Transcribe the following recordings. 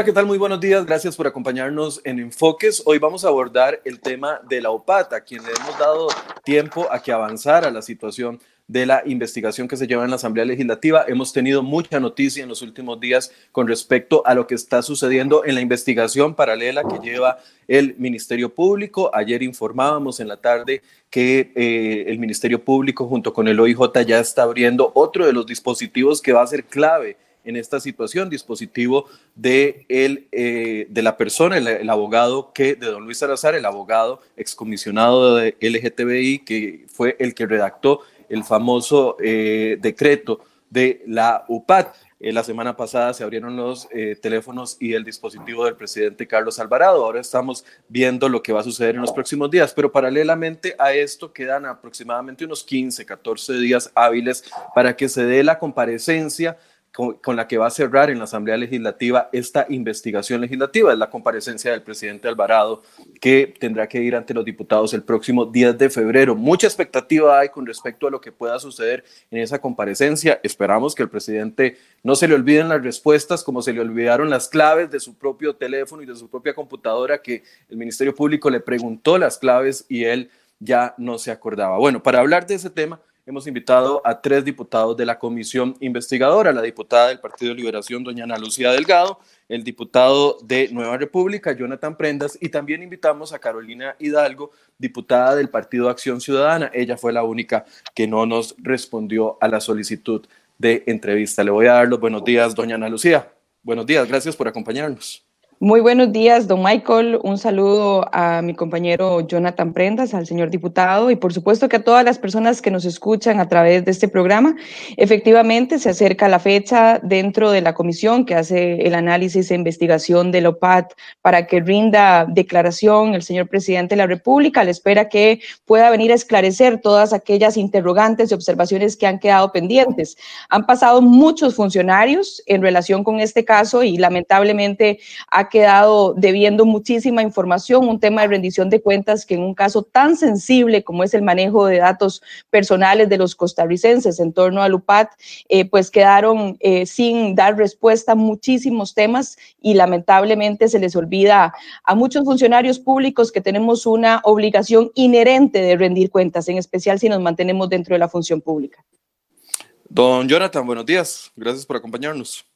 Hola, ¿qué tal? Muy buenos días. Gracias por acompañarnos en Enfoques. Hoy vamos a abordar el tema de la OPAT, a quien le hemos dado tiempo a que avanzara la situación de la investigación que se lleva en la Asamblea Legislativa. Hemos tenido mucha noticia en los últimos días con respecto a lo que está sucediendo en la investigación paralela que lleva el Ministerio Público. Ayer informábamos en la tarde que eh, el Ministerio Público junto con el OIJ ya está abriendo otro de los dispositivos que va a ser clave en esta situación, dispositivo de, el, eh, de la persona, el, abogado que, de don Luis Salazar, el abogado excomisionado de LGTBI, que fue el que redactó el famoso eh, decreto de la UPAD. Eh, la semana pasada se abrieron los eh, teléfonos y el dispositivo del presidente Carlos Alvarado. Ahora estamos viendo lo que va a suceder en los próximos días, pero paralelamente a esto quedan aproximadamente unos 15, 14 días hábiles para que se dé la comparecencia con, la que va a cerrar en la Asamblea Legislativa esta investigación legislativa. Es la comparecencia del presidente Alvarado que tendrá que ir ante los diputados el próximo 10 de febrero. Mucha expectativa hay con respecto a lo que pueda suceder en esa comparecencia. Esperamos que el presidente no se le olviden las respuestas como se le olvidaron las claves de su propio teléfono y de su propia computadora que el Ministerio Público le preguntó las claves y él ya no se acordaba. Bueno, para hablar de ese tema hemos invitado a tres diputados de la comisión investigadora, la diputada del Partido de Liberación, doña Ana Lucía Delgado, el diputado de Nueva República, Jonathan Prendas, y también invitamos a Carolina Hidalgo, diputada del Partido Acción Ciudadana. Ella fue la única que no nos respondió a la solicitud de entrevista. Le voy a dar los buenos días, doña Ana Lucía. Buenos días, gracias por acompañarnos. Muy buenos días, don Michael. Un saludo a mi compañero Jonathan Prendas, al señor diputado y por supuesto que a todas las personas que nos escuchan a través de este programa. Efectivamente, se acerca la fecha dentro de la comisión que hace el análisis e investigación del OPAT para que rinda declaración el señor presidente de la República. Le espera que pueda venir a esclarecer todas aquellas interrogantes y observaciones que han quedado pendientes. Han pasado muchos funcionarios en relación con este caso y lamentablemente ha quedado debiendo muchísima información, un tema de rendición de cuentas que en un caso tan sensible como es el manejo de datos personales de los costarricenses en torno al UPAT, eh, pues quedaron eh, sin dar respuesta muchísimos temas y lamentablemente se les olvida a muchos funcionarios públicos que tenemos una obligación inherente de rendir cuentas, en especial si nos mantenemos dentro de la función pública. Don Jonathan, buenos días. Gracias por acompañarnos.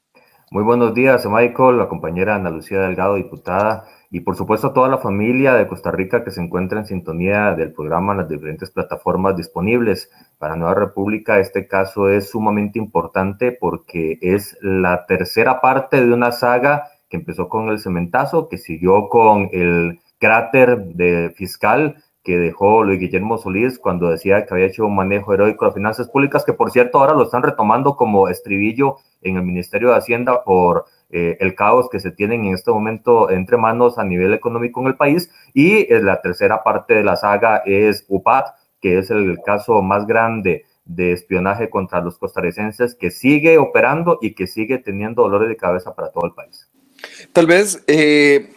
Muy buenos días, Michael, la compañera Ana Lucía Delgado, diputada, y por supuesto a toda la familia de Costa Rica que se encuentra en sintonía del programa en las diferentes plataformas disponibles. Para Nueva República este caso es sumamente importante porque es la tercera parte de una saga que empezó con el cementazo, que siguió con el cráter de fiscal que dejó Luis Guillermo Solís cuando decía que había hecho un manejo heroico de finanzas públicas, que por cierto ahora lo están retomando como estribillo en el Ministerio de Hacienda por eh, el caos que se tienen en este momento entre manos a nivel económico en el país. Y eh, la tercera parte de la saga es UPAT, que es el caso más grande de espionaje contra los costarricenses que sigue operando y que sigue teniendo dolores de cabeza para todo el país. Tal vez eh,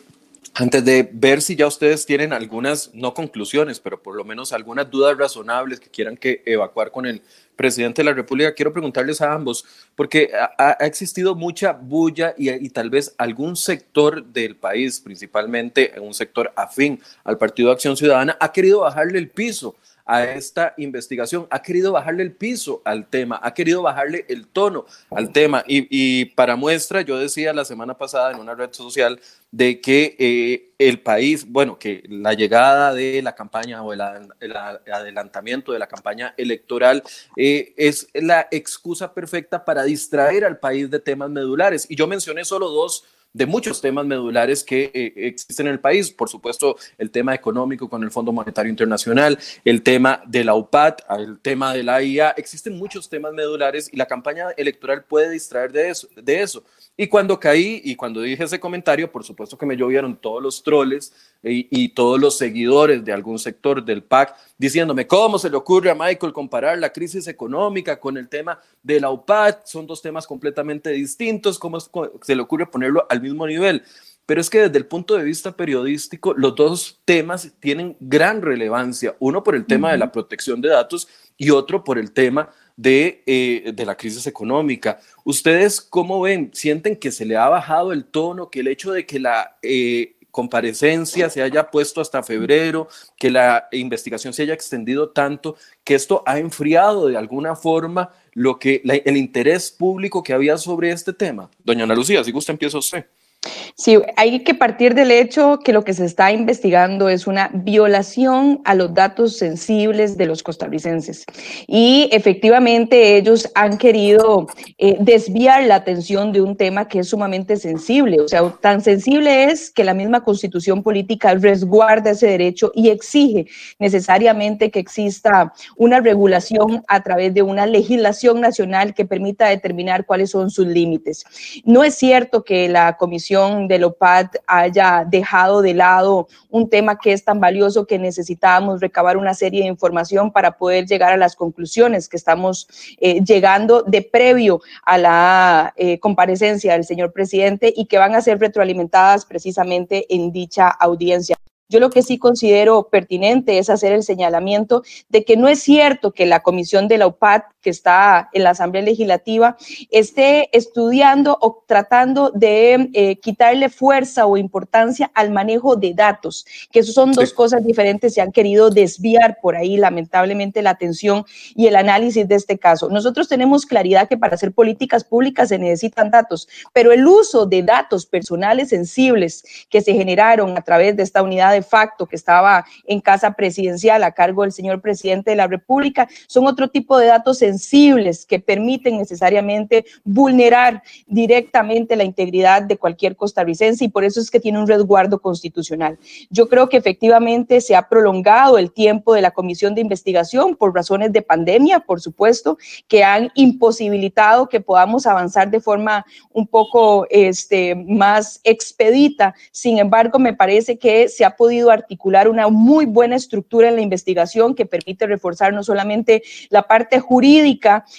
antes de ver si ya ustedes tienen algunas, no conclusiones, pero por lo menos algunas dudas razonables que quieran que evacuar con el presidente de la República, quiero preguntarles a ambos, porque ha, existido mucha bulla y, y, tal vez algún sector del país, principalmente un sector afín al Partido de Acción Ciudadana, ha querido bajarle el piso a esta investigación, ha querido bajarle el piso al tema, ha querido bajarle el tono al tema. Y, para muestra, yo decía la semana pasada en una red social de que eh, el país, bueno, que la llegada de la campaña o el, adelantamiento de la campaña electoral eh, es la excusa perfecta para distraer al país de temas medulares. Y yo mencioné solo dos de muchos temas medulares que eh, existen en el país. Por supuesto, el tema económico con el Fondo Monetario Internacional, el tema de la UPAD, el tema de la IA. Existen muchos temas medulares y la campaña electoral puede distraer de eso. De eso. Y cuando caí y cuando dije ese comentario, por supuesto que me llovieron todos los troles y, todos los seguidores de algún sector del PAC diciéndome, ¿cómo se le ocurre a Michael comparar la crisis económica con el tema de la UPAD? Son dos temas completamente distintos, ¿cómo se le ocurre ponerlo al mismo nivel? Pero es que desde el punto de vista periodístico, los dos temas tienen gran relevancia, uno por el tema de la protección de datos y otro por el tema de, eh, de, la crisis económica. ¿Ustedes cómo ven? ¿Sienten que se le ha bajado el tono, que el hecho de que la eh, comparecencia se haya puesto hasta febrero, que la investigación se haya extendido tanto, que esto ha enfriado de alguna forma lo que el interés público que había sobre este tema? Doña Ana Lucía, si gusta, empieza usted. Sí, hay que partir del hecho que lo que se está investigando es una violación a los datos sensibles de los costarricenses. Y efectivamente ellos han querido eh, desviar la atención de un tema que es sumamente sensible. O sea, tan sensible es que la misma constitución política resguarda ese derecho y exige necesariamente que exista una regulación a través de una legislación nacional que permita determinar cuáles son sus límites. No es cierto que la comisión de OPAD haya dejado de lado un tema que es tan valioso que necesitábamos recabar una serie de información para poder llegar a las conclusiones que estamos eh, llegando de previo a la eh, comparecencia del señor presidente y que van a ser retroalimentadas precisamente en dicha audiencia. Yo lo que sí considero pertinente es hacer el señalamiento de que no es cierto que la comisión de la UPAD, que está en la Asamblea Legislativa, esté estudiando o tratando de eh, quitarle fuerza o importancia al manejo de datos, que eso son dos cosas diferentes. Se han querido desviar por ahí, lamentablemente, la atención y el análisis de este caso. Nosotros tenemos claridad que para hacer políticas públicas se necesitan datos, pero el uso de datos personales sensibles que se generaron a través de esta unidad de facto que estaba en casa presidencial a cargo del señor presidente de la República, son otro tipo de datos sensibles que permiten necesariamente vulnerar directamente la integridad de cualquier costarricense y por eso es que tiene un resguardo constitucional. Yo creo que efectivamente se ha prolongado el tiempo de la comisión de investigación por razones de pandemia, por supuesto, que han imposibilitado que podamos avanzar de forma un poco este, más expedita. Sin embargo, me parece que se ha podido articular una muy buena estructura en la investigación que permite reforzar no solamente la parte jurídica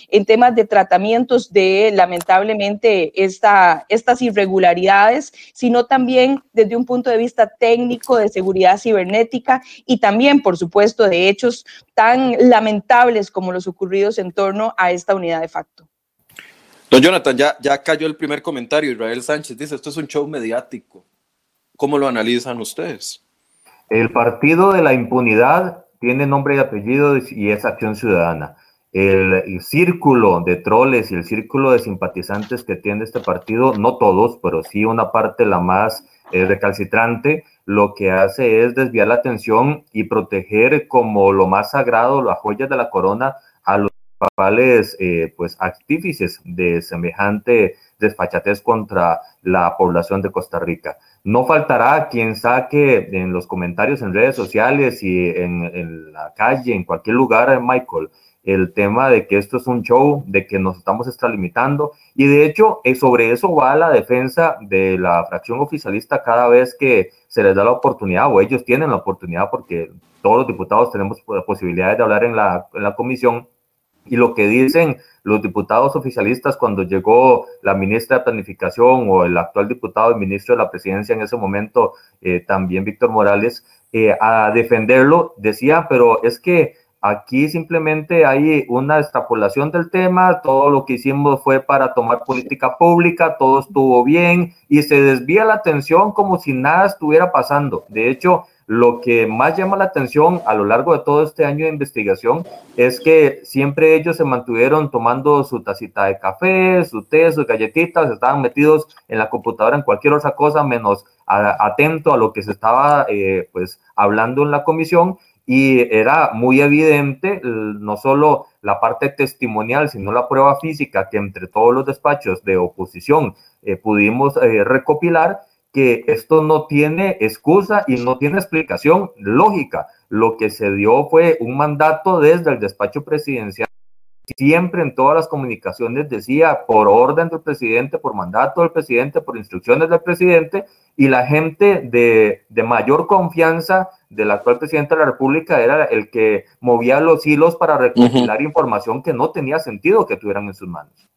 en temas de tratamientos de lamentablemente esta, estas irregularidades, sino también desde un punto de vista técnico de seguridad cibernética y también, por supuesto, de hechos tan lamentables como los ocurridos en torno a esta unidad de facto. Don Jonathan, ya, ya cayó el primer comentario. Israel Sánchez dice, esto es un show mediático. ¿Cómo lo analizan ustedes? El partido de la impunidad tiene nombre y apellido y es Acción Ciudadana. El, círculo de troles y el círculo de simpatizantes que tiene este partido, no todos, pero sí una parte la más eh, recalcitrante, lo que hace es desviar la atención y proteger como lo más sagrado, las joyas de la corona, a los papales eh, pues de semejante desfachatez contra la población de Costa Rica. No faltará quien saque en los comentarios en redes sociales y en, la calle, en cualquier lugar, Michael, el tema de que esto es un show, de que nos estamos extralimitando. Y de hecho, eh, sobre eso va la defensa de la fracción oficialista cada vez que se les da la oportunidad, o ellos tienen la oportunidad, porque todos los diputados tenemos posibilidades de hablar en la, en la comisión y lo que dicen los diputados oficialistas cuando llegó la ministra de Planificación o el actual diputado y ministro de la Presidencia en ese momento, eh, también Víctor Morales, eh, a defenderlo, decía, pero es que aquí simplemente hay una extrapolación del tema, todo lo que hicimos fue para tomar política pública, todo estuvo bien y se desvía la atención como si nada estuviera pasando. De hecho, lo que más llama la atención a lo largo de todo este año de investigación es que siempre ellos se mantuvieron tomando su tacita de café, su té, sus galletitas, estaban metidos en la computadora en cualquier otra cosa menos atento a lo que se estaba eh, pues hablando en la comisión y era muy evidente no solo la parte testimonial, sino la prueba física que entre todos los despachos de oposición eh, pudimos eh, recopilar que esto no tiene excusa y no tiene explicación lógica. Lo que se dio fue un mandato desde el despacho presidencial. Siempre en todas las comunicaciones decía por orden del presidente, por mandato del presidente, por instrucciones del presidente, y la gente de, de mayor confianza del actual presidente de la República era el que movía los hilos para recopilar información que no tenía sentido que tuvieran en sus manos.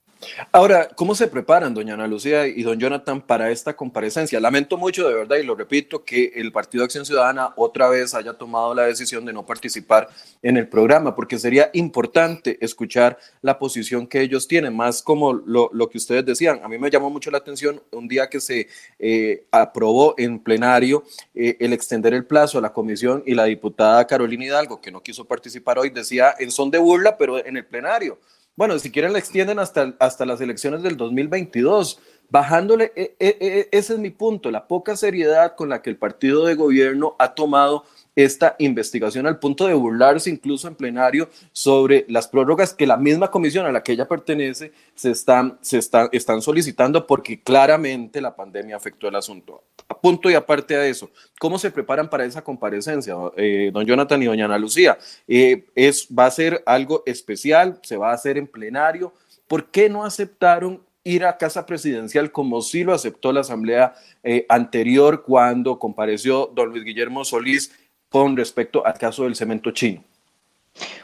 Ahora, ¿cómo se preparan, doña Ana Lucía y don Jonathan, para esta comparecencia? Lamento mucho, de verdad, y lo repito, que el Partido Acción Ciudadana otra vez haya tomado la decisión de no participar en el programa, porque sería importante escuchar la posición que ellos tienen, más como lo, que ustedes decían. A mí me llamó mucho la atención un día que se eh, aprobó en plenario eh, el extender el plazo a la comisión y la diputada Carolina Hidalgo, que no quiso participar hoy, decía en son de burla, pero en el plenario. Bueno, si quieren la extienden hasta, hasta las elecciones del 2022, bajándole, e, e, e, ese es mi punto, la poca seriedad con la que el partido de gobierno ha tomado esta investigación al punto de burlarse incluso en plenario sobre las prórrogas que la misma comisión a la que ella pertenece se están, se están solicitando porque claramente la pandemia afectó el asunto. A punto y aparte de eso, ¿cómo se preparan para esa comparecencia, eh, don Jonathan y doña Ana Lucía? Eh, es, ¿Va a ser algo especial? ¿Se va a hacer en plenario? ¿Por qué no aceptaron ir a casa presidencial como sí lo aceptó la asamblea eh, anterior cuando compareció don Luis Guillermo Solís con respecto al caso del cemento chino?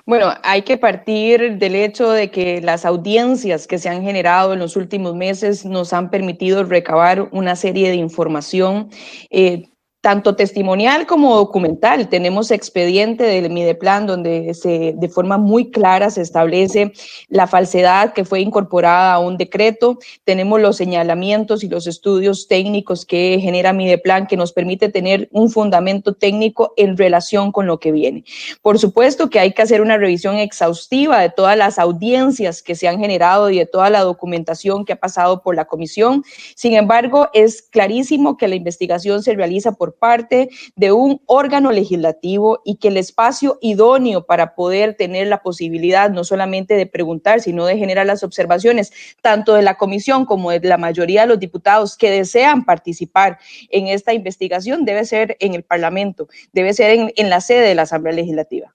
Bueno, hay que partir del hecho de que las audiencias que se han generado en los últimos meses nos han permitido recabar una serie de información eh, tanto testimonial como documental. Tenemos expediente del Mideplan donde se, de forma muy clara se establece la falsedad que fue incorporada a un decreto. Tenemos los señalamientos y los estudios técnicos que genera Mideplan que nos permite tener un fundamento técnico en relación con lo que viene. Por supuesto que hay que hacer una revisión exhaustiva de todas las audiencias que se han generado y de toda la documentación que ha pasado por la comisión. Sin embargo, es clarísimo que la investigación se realiza por parte de un órgano legislativo y que el espacio idóneo para poder tener la posibilidad no solamente de preguntar, sino de generar las observaciones, tanto de la comisión como de la mayoría de los diputados que desean participar en esta investigación, debe ser en el Parlamento, debe ser en, en la sede de la Asamblea Legislativa.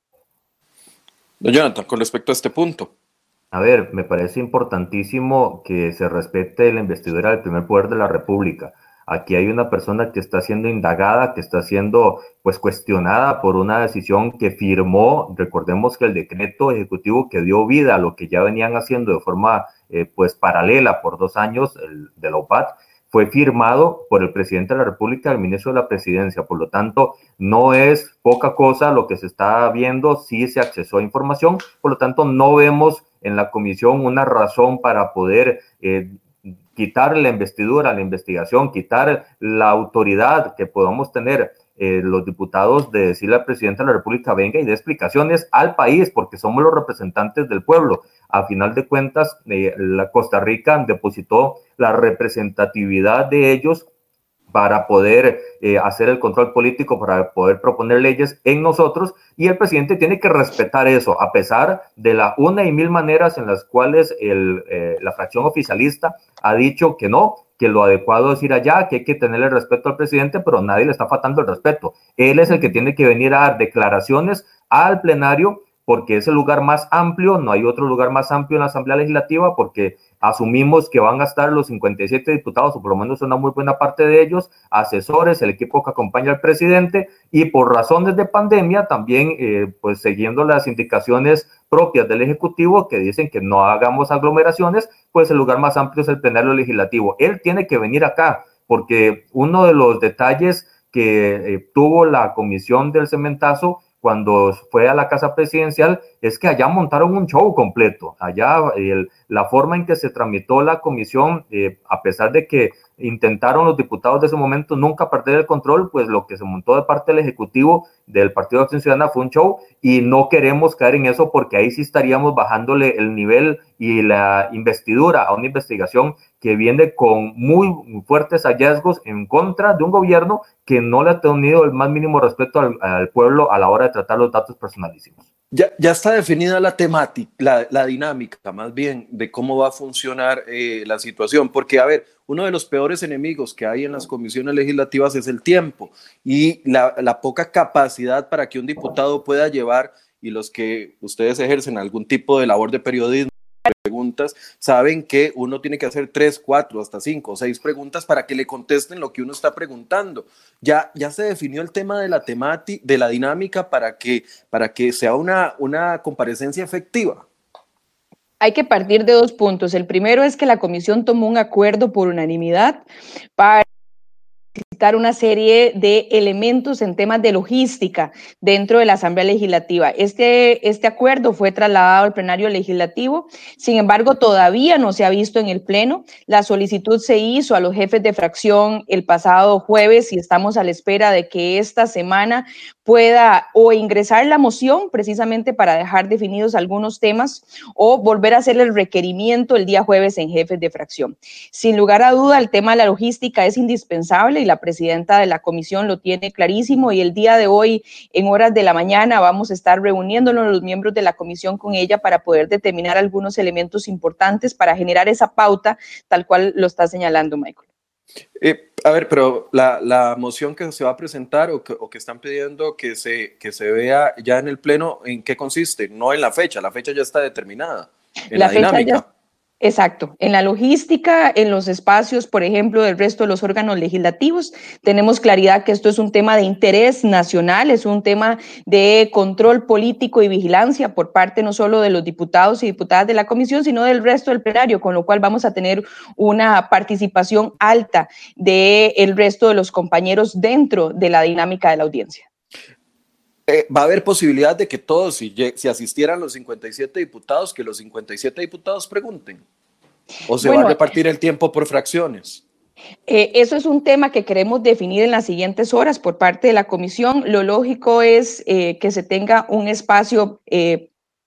Jonathan, con respecto a este punto. A ver, me parece importantísimo que se respete la investidura del primer poder de la República. Aquí hay una persona que está siendo indagada, que está siendo pues cuestionada por una decisión que firmó. Recordemos que el decreto ejecutivo que dio vida a lo que ya venían haciendo de forma eh, pues paralela por dos años el, de la OPAT fue firmado por el presidente de la República, el ministro de la Presidencia. Por lo tanto, no es poca cosa lo que se está viendo, sí se accesó a información. Por lo tanto, no vemos en la comisión una razón para poder eh, quitar la investidura, la investigación, quitar la autoridad que podamos tener eh, los diputados de decirle al presidente de la República venga y dé explicaciones al país, porque somos los representantes del pueblo. A final de cuentas, eh, la Costa Rica depositó la representatividad de ellos para poder eh, hacer el control político, para poder proponer leyes en nosotros, y el presidente tiene que respetar eso, a pesar de la una y mil maneras en las cuales el, eh, la fracción oficialista ha dicho que no, que lo adecuado es ir allá, que hay que tenerle respeto al presidente, pero nadie le está faltando el respeto. Él es el que tiene que venir a dar declaraciones al plenario porque es el lugar más amplio, no hay otro lugar más amplio en la Asamblea Legislativa, porque asumimos que van a estar los 57 diputados, o por lo menos una muy buena parte de ellos, asesores, el equipo que acompaña al presidente, y por razones de pandemia, también, eh, pues siguiendo las indicaciones propias del Ejecutivo que dicen que no hagamos aglomeraciones, pues el lugar más amplio es el plenario legislativo. Él tiene que venir acá, porque uno de los detalles que eh, tuvo la comisión del cementazo cuando fue a la casa presidencial es que allá montaron un show completo. Allá la forma en que se tramitó la comisión, eh, a pesar de que intentaron los diputados de ese momento nunca perder el control, pues lo que se montó de parte del Ejecutivo del Partido de Acción Ciudadana fue un show y no queremos caer en eso porque ahí sí estaríamos bajándole el nivel y la investidura a una investigación que viene con muy fuertes hallazgos en contra de un gobierno que no le ha tenido el más mínimo respeto al, pueblo a la hora de tratar los datos personalísimos. Ya, está definida la temática, la, dinámica más bien de cómo va a funcionar eh, la situación, porque a ver, uno de los peores enemigos que hay en las comisiones legislativas es el tiempo y la poca capacidad para que un diputado pueda llevar y los que ustedes ejercen algún tipo de labor de periodismo preguntas, saben que uno tiene que hacer tres, cuatro, hasta cinco o seis preguntas para que le contesten lo que uno está preguntando. Ya, ya se definió el tema de la temática, de la dinámica para que, para que sea una, una comparecencia efectiva. Hay que partir de dos puntos. El primero es que la comisión tomó un acuerdo por unanimidad para una serie de elementos en temas de logística dentro de la Asamblea Legislativa. Este, este acuerdo fue trasladado al plenario legislativo, sin embargo, todavía no se ha visto en el Pleno. La solicitud se hizo a los jefes de fracción el pasado jueves y estamos a la espera de que esta semana pueda o ingresar la moción precisamente para dejar definidos algunos temas o volver a hacer el requerimiento el día jueves en jefes de fracción. Sin lugar a duda, el tema de la logística es indispensable y la presidenta de la comisión lo tiene clarísimo y el día de hoy, en horas de la mañana, vamos a estar reuniéndonos los miembros de la comisión con ella para poder determinar algunos elementos importantes para generar esa pauta tal cual lo está señalando Michael. Eh, a ver, pero la, moción que se va a presentar o que, están pidiendo que se, que se vea ya en el Pleno, ¿en qué consiste? No en la fecha, la fecha ya está determinada. En la, dinámica. Exacto. En la logística, en los espacios, por ejemplo, del resto de los órganos legislativos, tenemos claridad que esto es un tema de interés nacional, es un tema de control político y vigilancia por parte no solo de los diputados y diputadas de la comisión, sino del resto del plenario, con lo cual vamos a tener una participación alta del resto de los compañeros dentro de la dinámica de la audiencia. Eh, va a haber posibilidad de que todos, si, si, asistieran los 57 diputados, que los 57 diputados pregunten. ¿O se va a repartir el tiempo por fracciones? Eh, eso es un tema que queremos definir en las siguientes horas por parte de la comisión. Lo lógico es eh, que se tenga un espacio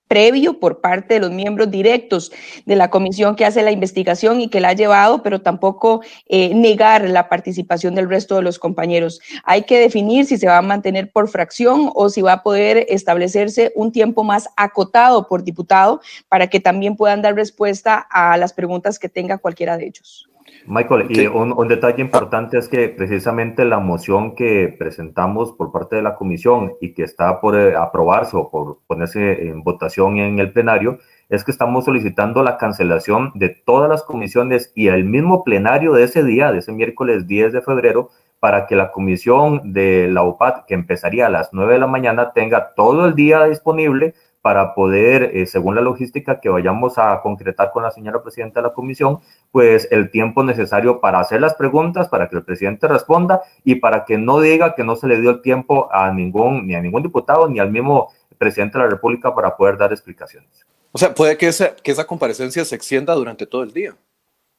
previo por parte de los miembros directos de la comisión que hace la investigación y que la ha llevado, pero tampoco eh, negar la participación del resto de los compañeros. Hay que definir si se va a mantener por fracción o si va a poder establecerse un tiempo más acotado por diputado para que también puedan dar respuesta a las preguntas que tenga cualquiera de ellos. Michael, y un, detalle importante es que precisamente la moción que presentamos por parte de la comisión y que está por eh, aprobarse o por ponerse en votación en el plenario, es que estamos solicitando la cancelación de todas las comisiones y el mismo plenario de ese día, de ese miércoles 10 de febrero, para que la comisión de la UPAT, que empezaría a las 9 de la mañana, tenga todo el día disponible para poder, eh, según la logística que vayamos a concretar con la señora presidenta de la comisión, pues el tiempo necesario para hacer las preguntas, para que el presidente responda y para que no diga que no se le dio el tiempo a ningún, ni a ningún diputado, ni al mismo presidente de la República para poder dar explicaciones. O sea, puede que esa, que esa comparecencia se extienda durante todo el día.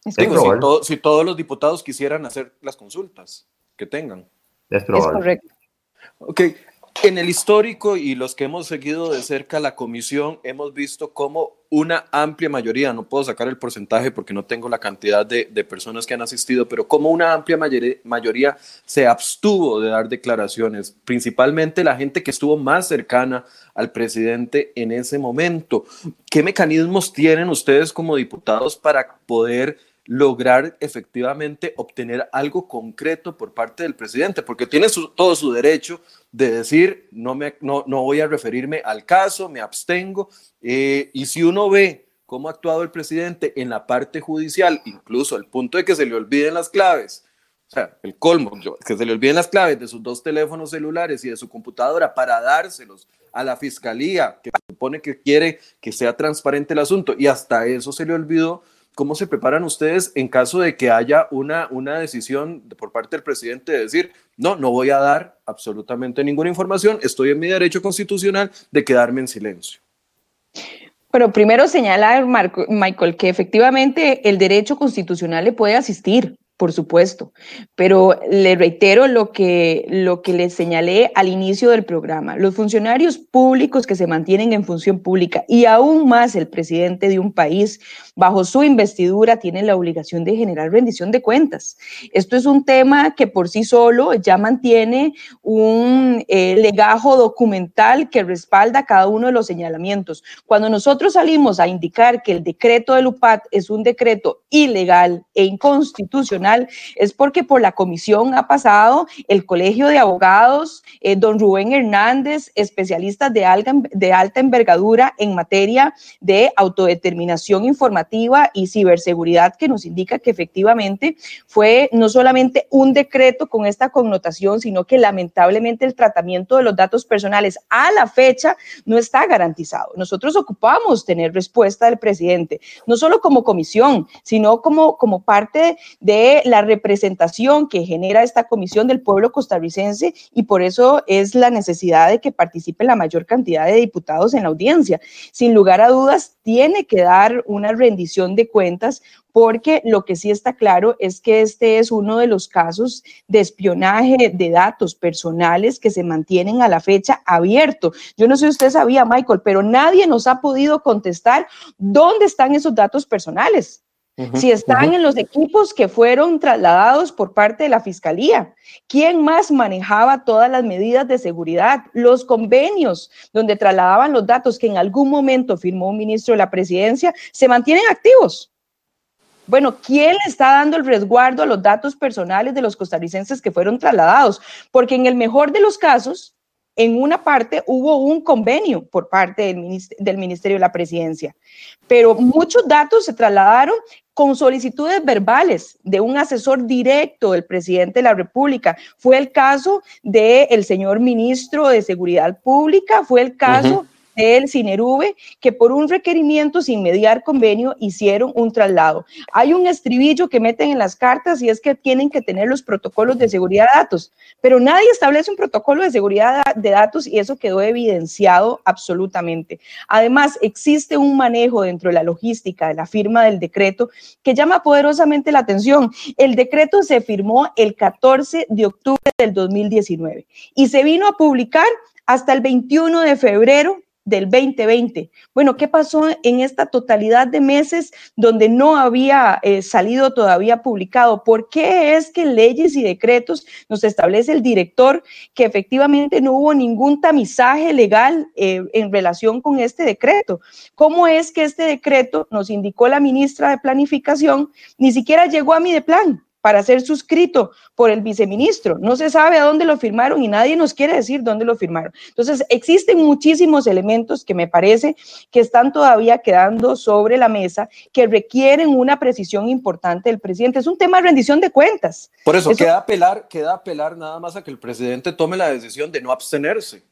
si, si, todos los diputados quisieran hacer las consultas que tengan. Es probable. Es correcto. Ok, en el histórico y los que hemos seguido de cerca la comisión, hemos visto cómo una amplia mayoría, no puedo sacar el porcentaje porque no tengo la cantidad de, personas que han asistido, pero como una amplia mayoría, se abstuvo de dar declaraciones, principalmente la gente que estuvo más cercana al presidente en ese momento. ¿Qué mecanismos tienen ustedes como diputados para poder lograr efectivamente obtener algo concreto por parte del presidente, porque tiene todo su derecho de decir, no, me, no, voy a referirme al caso, me abstengo, eh, y si uno ve cómo ha actuado el presidente en la parte judicial, incluso al punto de que se le olviden las claves, o sea, el colmo, que se le olviden las claves de sus dos teléfonos celulares y de su computadora para dárselos a la fiscalía, que supone que quiere que sea transparente el asunto, y hasta eso se le olvidó ¿Cómo se preparan ustedes en caso de que haya una, una decisión por parte del presidente de decir, no, no voy a dar absolutamente ninguna información, estoy en mi derecho constitucional de quedarme en silencio? Pero primero señalar, Michael, que efectivamente el derecho constitucional le puede asistir por supuesto, pero le reitero lo que, lo que le señalé al inicio del programa. Los funcionarios públicos que se mantienen en función pública y aún más el presidente de un país, bajo su investidura, tienen la obligación de generar rendición de cuentas. Esto es un tema que por sí solo ya mantiene un eh, legajo documental que respalda cada uno de los señalamientos. Cuando nosotros salimos a indicar que el decreto del UPAT es un decreto ilegal e inconstitucional, es porque por la comisión ha pasado el Colegio de Abogados, eh, don Rubén Hernández, especialistas de, de alta envergadura en materia de autodeterminación informativa y ciberseguridad, que nos indica que efectivamente fue no solamente un decreto con esta connotación, sino que lamentablemente el tratamiento de los datos personales a la fecha no está garantizado. Nosotros ocupamos tener respuesta del presidente, no solo como comisión, sino como, como parte de la representación que genera esta comisión del pueblo costarricense y por eso es la necesidad de que participe la mayor cantidad de diputados en la audiencia. Sin lugar a dudas, tiene que dar una rendición de cuentas porque lo que sí está claro es que este es uno de los casos de espionaje de datos personales que se mantienen a la fecha abierto. Yo no sé si usted sabía, Michael, pero nadie nos ha podido contestar dónde están esos datos personales. Si están en los equipos que fueron trasladados por parte de la Fiscalía. ¿Quién más manejaba todas las medidas de seguridad? Los convenios donde trasladaban los datos que en algún momento firmó un ministro de la presidencia se mantienen activos. Bueno, ¿quién le está dando el resguardo a los datos personales de los costarricenses que fueron trasladados? Porque en el mejor de los casos, en una parte hubo un convenio por parte del, del, Ministerio de la Presidencia, pero muchos datos se trasladaron con solicitudes verbales de un asesor directo del presidente de la República. Fue el caso del señor ministro de Seguridad Pública, fue el caso del Cinerube, que por un requerimiento sin mediar convenio hicieron un traslado. Hay un estribillo que meten en las cartas y es que tienen que tener los protocolos de seguridad de datos, pero nadie establece un protocolo de seguridad de datos y eso quedó evidenciado absolutamente. Además, existe un manejo dentro de la logística de la firma del decreto que llama poderosamente la atención. El decreto se firmó el 14 de octubre del 2019 y se vino a publicar hasta el 21 de febrero del 2020. Bueno, ¿qué pasó en esta totalidad de meses donde no había eh, salido todavía publicado? ¿Por qué es que leyes y decretos nos establece el director que efectivamente no hubo ningún tamizaje legal eh, en relación con este decreto? ¿Cómo es que este decreto, nos indicó la ministra de Planificación, ni siquiera llegó a mi de plan? Para ser suscrito por el viceministro. No se sabe a dónde lo firmaron y nadie nos quiere decir dónde lo firmaron. Entonces, existen muchísimos elementos que me parece que están todavía quedando sobre la mesa que requieren una precisión importante del presidente. Es un tema de rendición de cuentas. Por eso, queda apelar, queda apelar nada más a que el presidente tome la decisión de no abstenerse.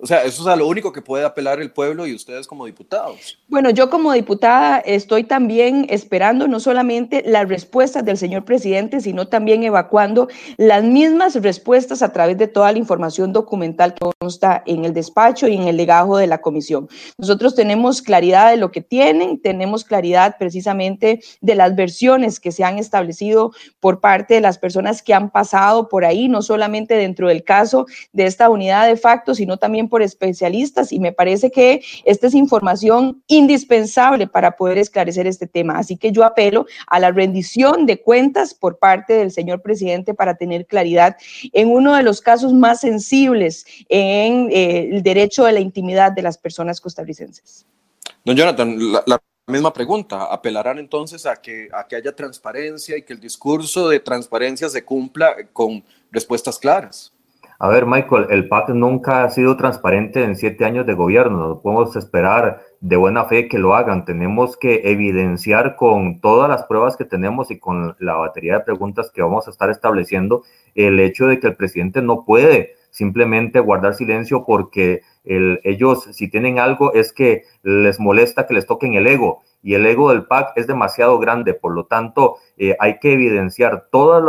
O sea, eso es a lo único que puede apelar el pueblo y ustedes como diputados. Bueno, yo como diputada estoy también esperando no solamente las respuestas del señor presidente, sino también evacuando las mismas respuestas a través de toda la información documental que consta en el despacho y en el legajo de la comisión. Nosotros tenemos claridad de lo que tienen, tenemos claridad precisamente de las versiones que se han establecido por parte de las personas que han pasado por ahí, no solamente dentro del caso de esta unidad de facto, sino también por especialistas y me parece que esta es información indispensable para poder esclarecer este tema. Así que yo apelo a la rendición de cuentas por parte del señor presidente para tener claridad en uno de los casos más sensibles en eh, el derecho de la intimidad de las personas costarricenses. Don Jonathan, la, misma pregunta. ¿Apelarán entonces a que, a que haya transparencia y que el discurso de transparencia se cumpla con respuestas claras? A ver, Michael, el PAC nunca ha sido transparente en siete años de gobierno. No podemos esperar de buena fe que lo hagan. Tenemos que evidenciar con todas las pruebas que tenemos y con la batería de preguntas que vamos a estar estableciendo el hecho de que el presidente no puede simplemente guardar silencio porque ellos, si tienen algo, es que les molesta que les toquen el ego y el ego del PAC es demasiado grande. Por lo tanto, eh, hay que evidenciar todos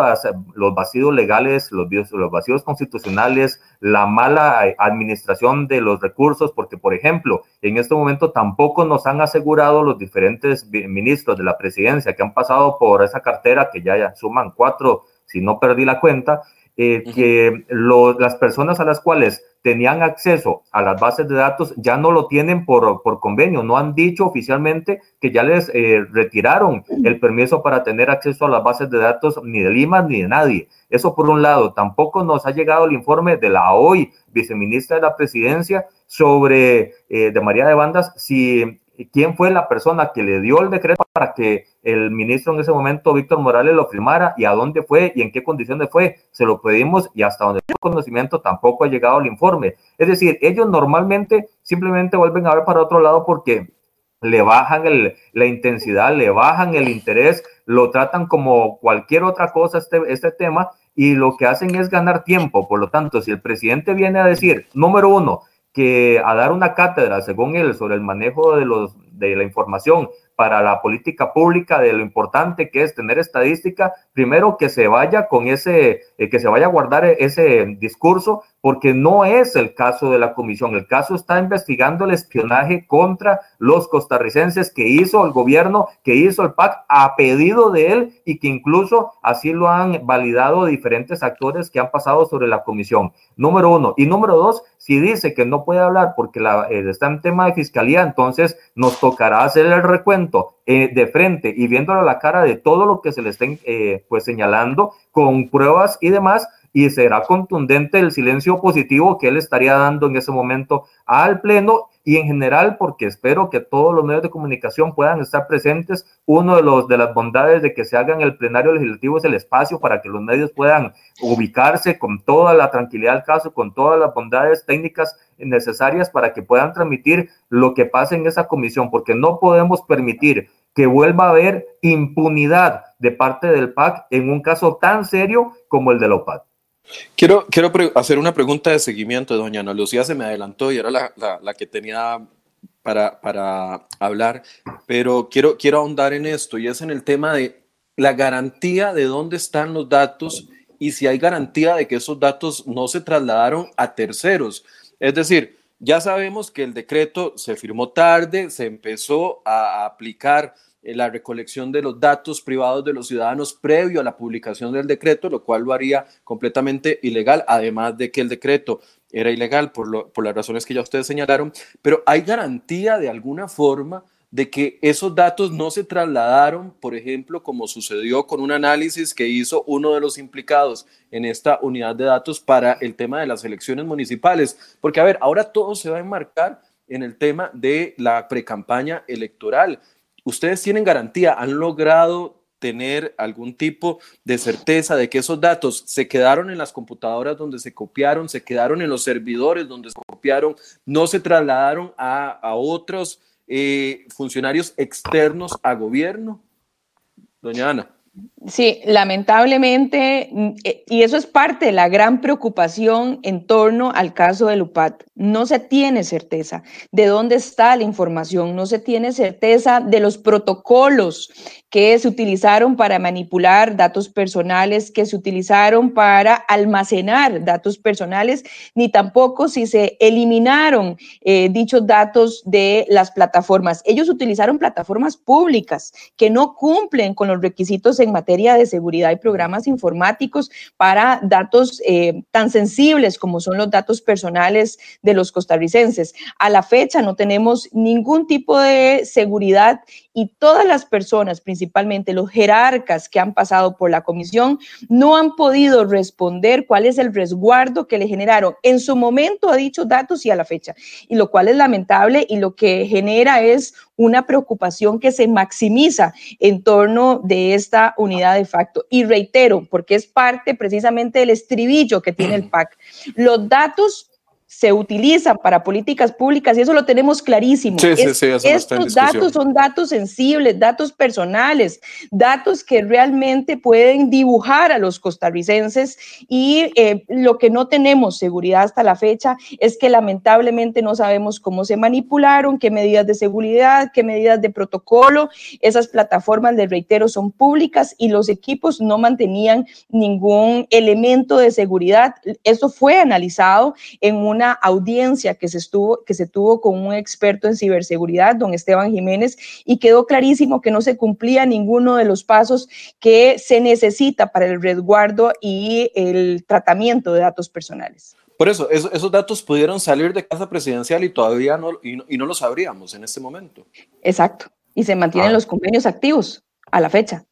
los vacíos legales, los, los vacíos constitucionales, la mala administración de los recursos, porque, por ejemplo, en este momento tampoco nos han asegurado los diferentes ministros de la presidencia que han pasado por esa cartera, que ya, suman cuatro, si no perdí la cuenta, eh, que las personas a las cuales tenían acceso a las bases de datos ya no lo tienen por, por convenio, no han dicho oficialmente que ya les eh, retiraron el permiso para tener acceso a las bases de datos ni de Lima ni de nadie. Eso por un lado, tampoco nos ha llegado el informe de la hoy viceministra de la presidencia sobre, eh, de María de Bandas, si quién fue la persona que le dio el decreto para que el ministro en ese momento, Víctor Morales, lo firmara y a dónde fue y en qué condiciones fue. Se lo pedimos y hasta donde tengo conocimiento tampoco ha llegado el informe. Es decir, ellos normalmente simplemente vuelven a ver para otro lado porque le bajan el, la intensidad, le bajan el interés, lo tratan como cualquier otra cosa este, este tema y lo que hacen es ganar tiempo. Por lo tanto, si el presidente viene a decir, número uno, que a dar una cátedra, según él, sobre el manejo de, los, de la información para la política pública, de lo importante que es tener estadística, primero que se vaya con ese, eh, que se vaya a guardar ese discurso, porque no es el caso de la comisión. El caso está investigando el espionaje contra los costarricenses que hizo el gobierno, que hizo el PAC a pedido de él y que incluso así lo han validado diferentes actores que han pasado sobre la comisión. Número uno. Y número dos, si dice que no puede hablar porque la, eh, está en tema de fiscalía, entonces nos tocará hacer el recuento eh, de frente y viéndolo a la cara de todo lo que se le estén eh, pues señalando con pruebas y demás y será contundente el silencio positivo que él estaría dando en ese momento al Pleno y en general porque espero que todos los medios de comunicación puedan estar presentes. Uno de los de las bondades de que se haga en el plenario legislativo es el espacio para que los medios puedan ubicarse con toda la tranquilidad del caso, con todas las bondades técnicas necesarias para que puedan transmitir lo que pasa en esa comisión, porque no podemos permitir que vuelva a haber impunidad de parte del PAC en un caso tan serio como el de la OPAC. Quiero, quiero hacer una pregunta de seguimiento, doña Ana Lucía se me adelantó y era la, la, que tenía para, para, hablar, pero quiero, quiero ahondar en esto y es en el tema de la garantía de dónde están los datos y si hay garantía de que esos datos no se trasladaron a terceros. Es decir, ya sabemos que el decreto se firmó tarde, se empezó a aplicar la recolección de los datos privados de los ciudadanos previo a la publicación del decreto, lo cual lo haría completamente ilegal, además de que el decreto era ilegal por, por las razones que ya ustedes señalaron, pero hay garantía de alguna forma de que esos datos no se trasladaron, por ejemplo, como sucedió con un análisis que hizo uno de los implicados en esta unidad de datos para el tema de las elecciones municipales. Porque, a ver, ahora todo se va a enmarcar en el tema de la precampaña electoral. ¿Ustedes tienen garantía? ¿Han logrado tener algún tipo de certeza de que esos datos se quedaron en las computadoras donde se copiaron, se quedaron en los servidores donde se copiaron, no se trasladaron a, otros eh, funcionarios externos a gobierno? Doña Ana. Sí, lamentablemente, mm, eh, y eso es parte de la gran preocupación en torno al caso del UPAT. No se tiene certeza de dónde está la información, no se tiene certeza de los protocolos que se utilizaron para manipular datos personales, que se utilizaron para almacenar datos personales, ni tampoco si se eliminaron eh, dichos datos de las plataformas. Ellos utilizaron plataformas públicas que no cumplen con los requisitos en materia de seguridad y programas informáticos para datos eh, tan sensibles como son los datos personales de los costarricenses. A la fecha no tenemos ningún tipo de seguridad y todas las personas, principalmente los jerarcas que han pasado por la comisión, no han podido responder cuál es el resguardo que le generaron en su momento a dichos datos y a la fecha, y lo cual es lamentable y lo que genera es una preocupación que se maximiza en torno de esta unidad de facto. Y reitero, porque es parte precisamente del estribillo que tiene el PAC, los datos se utilizan para políticas públicas y eso lo tenemos clarísimo. estos datos son datos sensibles, datos personales, datos que realmente pueden dibujar a los costarricenses y eh, lo que no tenemos seguridad hasta la fecha es que lamentablemente no sabemos cómo se manipularon, qué medidas de seguridad, qué medidas de protocolo. Esas plataformas, les reitero, son públicas y los equipos no mantenían ningún elemento de seguridad. Eso fue analizado en un una audiencia que se, estuvo, que se tuvo con un experto en ciberseguridad, don Esteban Jiménez, y quedó clarísimo que no se cumplía ninguno de los pasos que se necesita para el resguardo y el tratamiento de datos personales. Por eso, esos datos pudieron salir de casa presidencial y todavía no, y no, y no lo sabríamos en este momento. Exacto. Y se mantienen ah. los convenios activos a la fecha.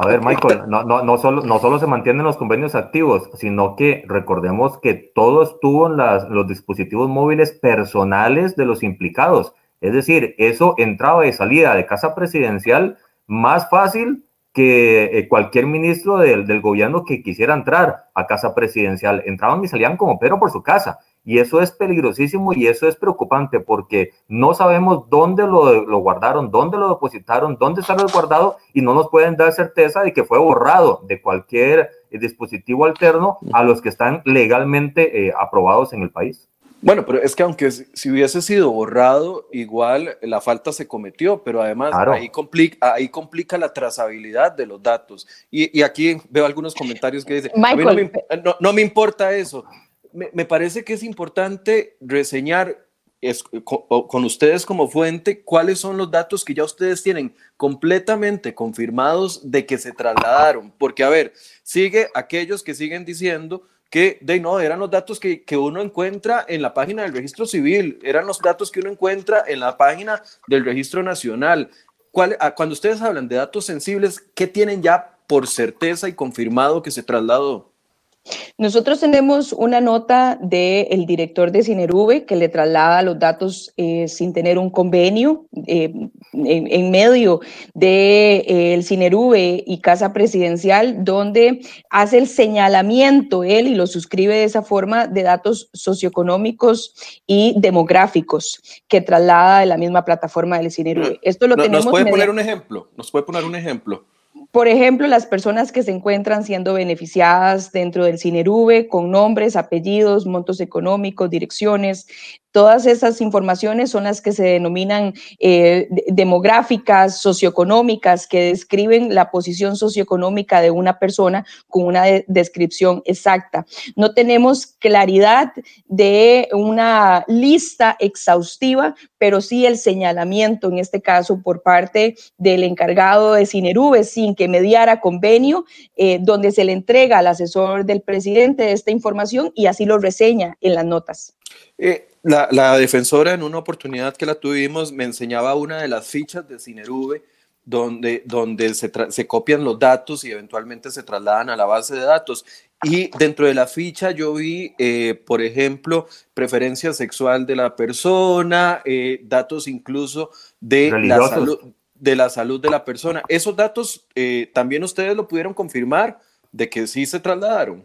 A ver, Michael, no, no, no, solo, no solo se mantienen los convenios activos, sino que recordemos que todo estuvo en las, los dispositivos móviles personales de los implicados. Es decir, eso entraba y salía de casa presidencial más fácil que eh, cualquier ministro del, del, gobierno que quisiera entrar a casa presidencial. Entraban y salían como Pedro por su casa. Y eso es peligrosísimo y eso es preocupante porque no sabemos dónde lo, lo guardaron, dónde lo depositaron, dónde está resguardado y no nos pueden dar certeza de que fue borrado de cualquier eh, dispositivo alterno a los que están legalmente eh, aprobados en el país. Bueno, pero es que aunque si hubiese sido borrado, igual la falta se cometió, pero además ahí, complica, ahí complica la trazabilidad de los datos. Y, y aquí veo algunos comentarios que dicen, a mí no, me, no, no me, importa eso. Me, me, parece que es importante reseñar es, con, ustedes como fuente cuáles son los datos que ya ustedes tienen completamente confirmados de que se trasladaron. Porque, a ver, sigue aquellos que siguen diciendo que de no, eran los datos que, que, uno encuentra en la página del registro civil, eran los datos que uno encuentra en la página del registro nacional. ¿Cuál, cuando ustedes hablan de datos sensibles, ¿qué tienen ya por certeza y confirmado que se trasladó? Nosotros tenemos una nota del director de Cinerube que le traslada los datos eh, sin tener un convenio eh, en, en, medio del de, eh, Cinerube y Casa Presidencial, donde hace el señalamiento él y lo suscribe de esa forma de datos socioeconómicos y demográficos que traslada de la misma plataforma del Cinerube. Esto lo no, tenemos. ¿Nos puede poner un ejemplo? ¿Nos puede poner un ejemplo? Por ejemplo, las personas que se encuentran siendo beneficiadas dentro del Cinerube con nombres, apellidos, montos económicos, direcciones, Todas esas informaciones son las que se denominan eh, demográficas, socioeconómicas, que describen la posición socioeconómica de una persona con una de descripción exacta. No tenemos claridad de una lista exhaustiva, pero sí el señalamiento, en este caso, por parte del encargado de Cinerube, sin que mediara convenio, eh, donde se le entrega al asesor del presidente esta información y así lo reseña en las notas. Eh, la, la, defensora en una oportunidad que la tuvimos me enseñaba una de las fichas de Cinerube donde, donde se, se, copian los datos y eventualmente se trasladan a la base de datos. Y dentro de la ficha yo vi, eh, por ejemplo, preferencia sexual de la persona, eh, datos incluso de la, salud, de la salud de la persona. ¿Esos datos eh, también ustedes lo pudieron confirmar de que sí se trasladaron?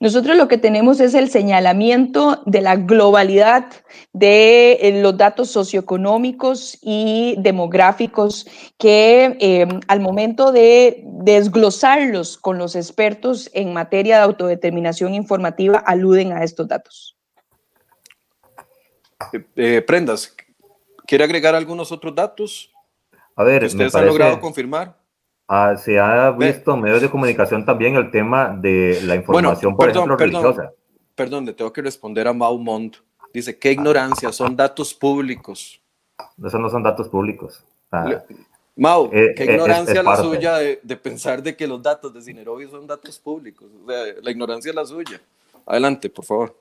Nosotros lo que tenemos es el señalamiento de la globalidad de eh, los datos socioeconómicos y demográficos que eh, al momento de desglosarlos con los expertos en materia de autodeterminación informativa aluden a estos datos. Eh, eh Prendas, ¿quiere agregar algunos otros datos? A ver, que ustedes parece... han logrado confirmar. Ah, se ha visto en medios de comunicación también el tema de la información, bueno, por perdón, ejemplo, perdón, religiosa. Perdón, le tengo que responder a Maumont. Dice, qué ignorancia, son datos públicos. Esos no son datos públicos. Ah, le, Mau, eh, qué ignorancia es, es la suya de, de, pensar de que los datos de Cinerovi son datos públicos. O sea, la ignorancia es la suya. Adelante, por favor.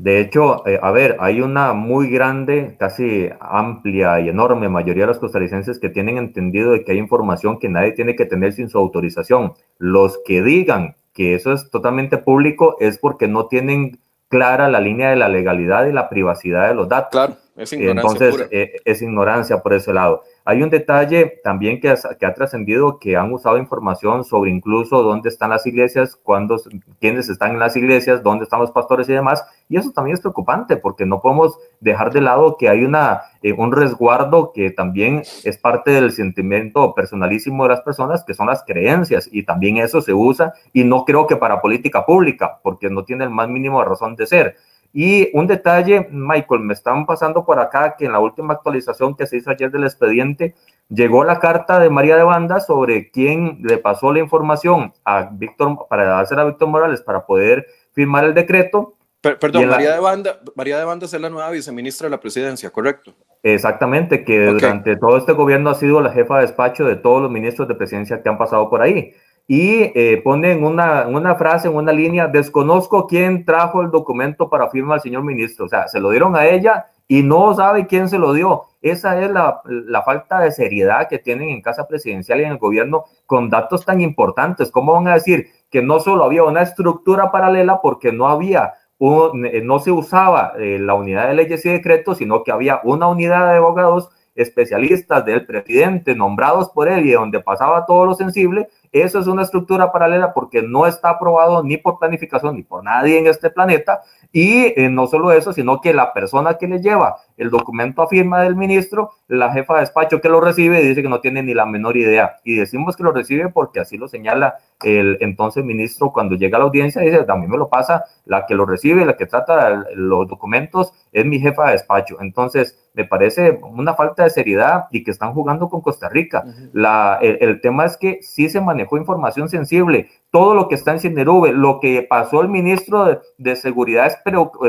De hecho, eh, a ver, hay una muy grande, casi amplia y enorme mayoría de los costarricenses que tienen entendido de que hay información que nadie tiene que tener sin su autorización. Los que digan que eso es totalmente público es porque no tienen clara la línea de la legalidad y la privacidad de los datos. Claro, es ignorancia Entonces, pura. Eh, es ignorancia por ese lado. Hay un detalle también que, que ha trascendido que han usado información sobre incluso dónde están las iglesias, cuándo, quiénes están en las iglesias, dónde están los pastores y demás. Y eso también es preocupante porque no podemos dejar de lado que hay una, eh, un resguardo que también es parte del sentimiento personalísimo de las personas, que son las creencias. Y también eso se usa y no creo que para política pública, porque no tiene el más mínimo razón de ser. Y un detalle, Michael, me están pasando por acá que en la última actualización que se hizo ayer del expediente, llegó la carta de María de Banda sobre quién le pasó la información a Víctor, para hacer a Víctor Morales para poder firmar el decreto. Per perdón, María, la... de Banda, María de Banda es la nueva viceministra de la presidencia, ¿correcto? Exactamente, que okay. durante todo este gobierno ha sido la jefa de despacho de todos los ministros de presidencia que han pasado por ahí y eh, ponen una, una frase, en una línea, desconozco quién trajo el documento para firma al señor ministro. O sea, se lo dieron a ella y no sabe quién se lo dio. Esa es la, la, falta de seriedad que tienen en Casa Presidencial y en el gobierno con datos tan importantes. ¿Cómo van a decir que no solo había una estructura paralela porque no había eh, no se usaba eh, la unidad de leyes y decretos, sino que había una unidad de abogados especialistas del presidente nombrados por él y donde pasaba todo lo sensible, eso es una estructura paralela porque no está aprobado ni por planificación ni por nadie en este planeta. Y eh, no solo eso, sino que la persona que le lleva el documento a firma del ministro, la jefa de despacho que lo recibe, dice que no tiene ni la menor idea. Y decimos que lo recibe porque así lo señala el entonces ministro cuando llega a la audiencia, dice, a mí me lo pasa, la que lo recibe, la que trata los documentos, es mi jefa de despacho. Entonces, me parece una falta de seriedad y que están jugando con Costa Rica. la, el, tema es que sí se manejó información sensible. Todo lo que está en Cinerube, lo que pasó el ministro de, Seguridad es,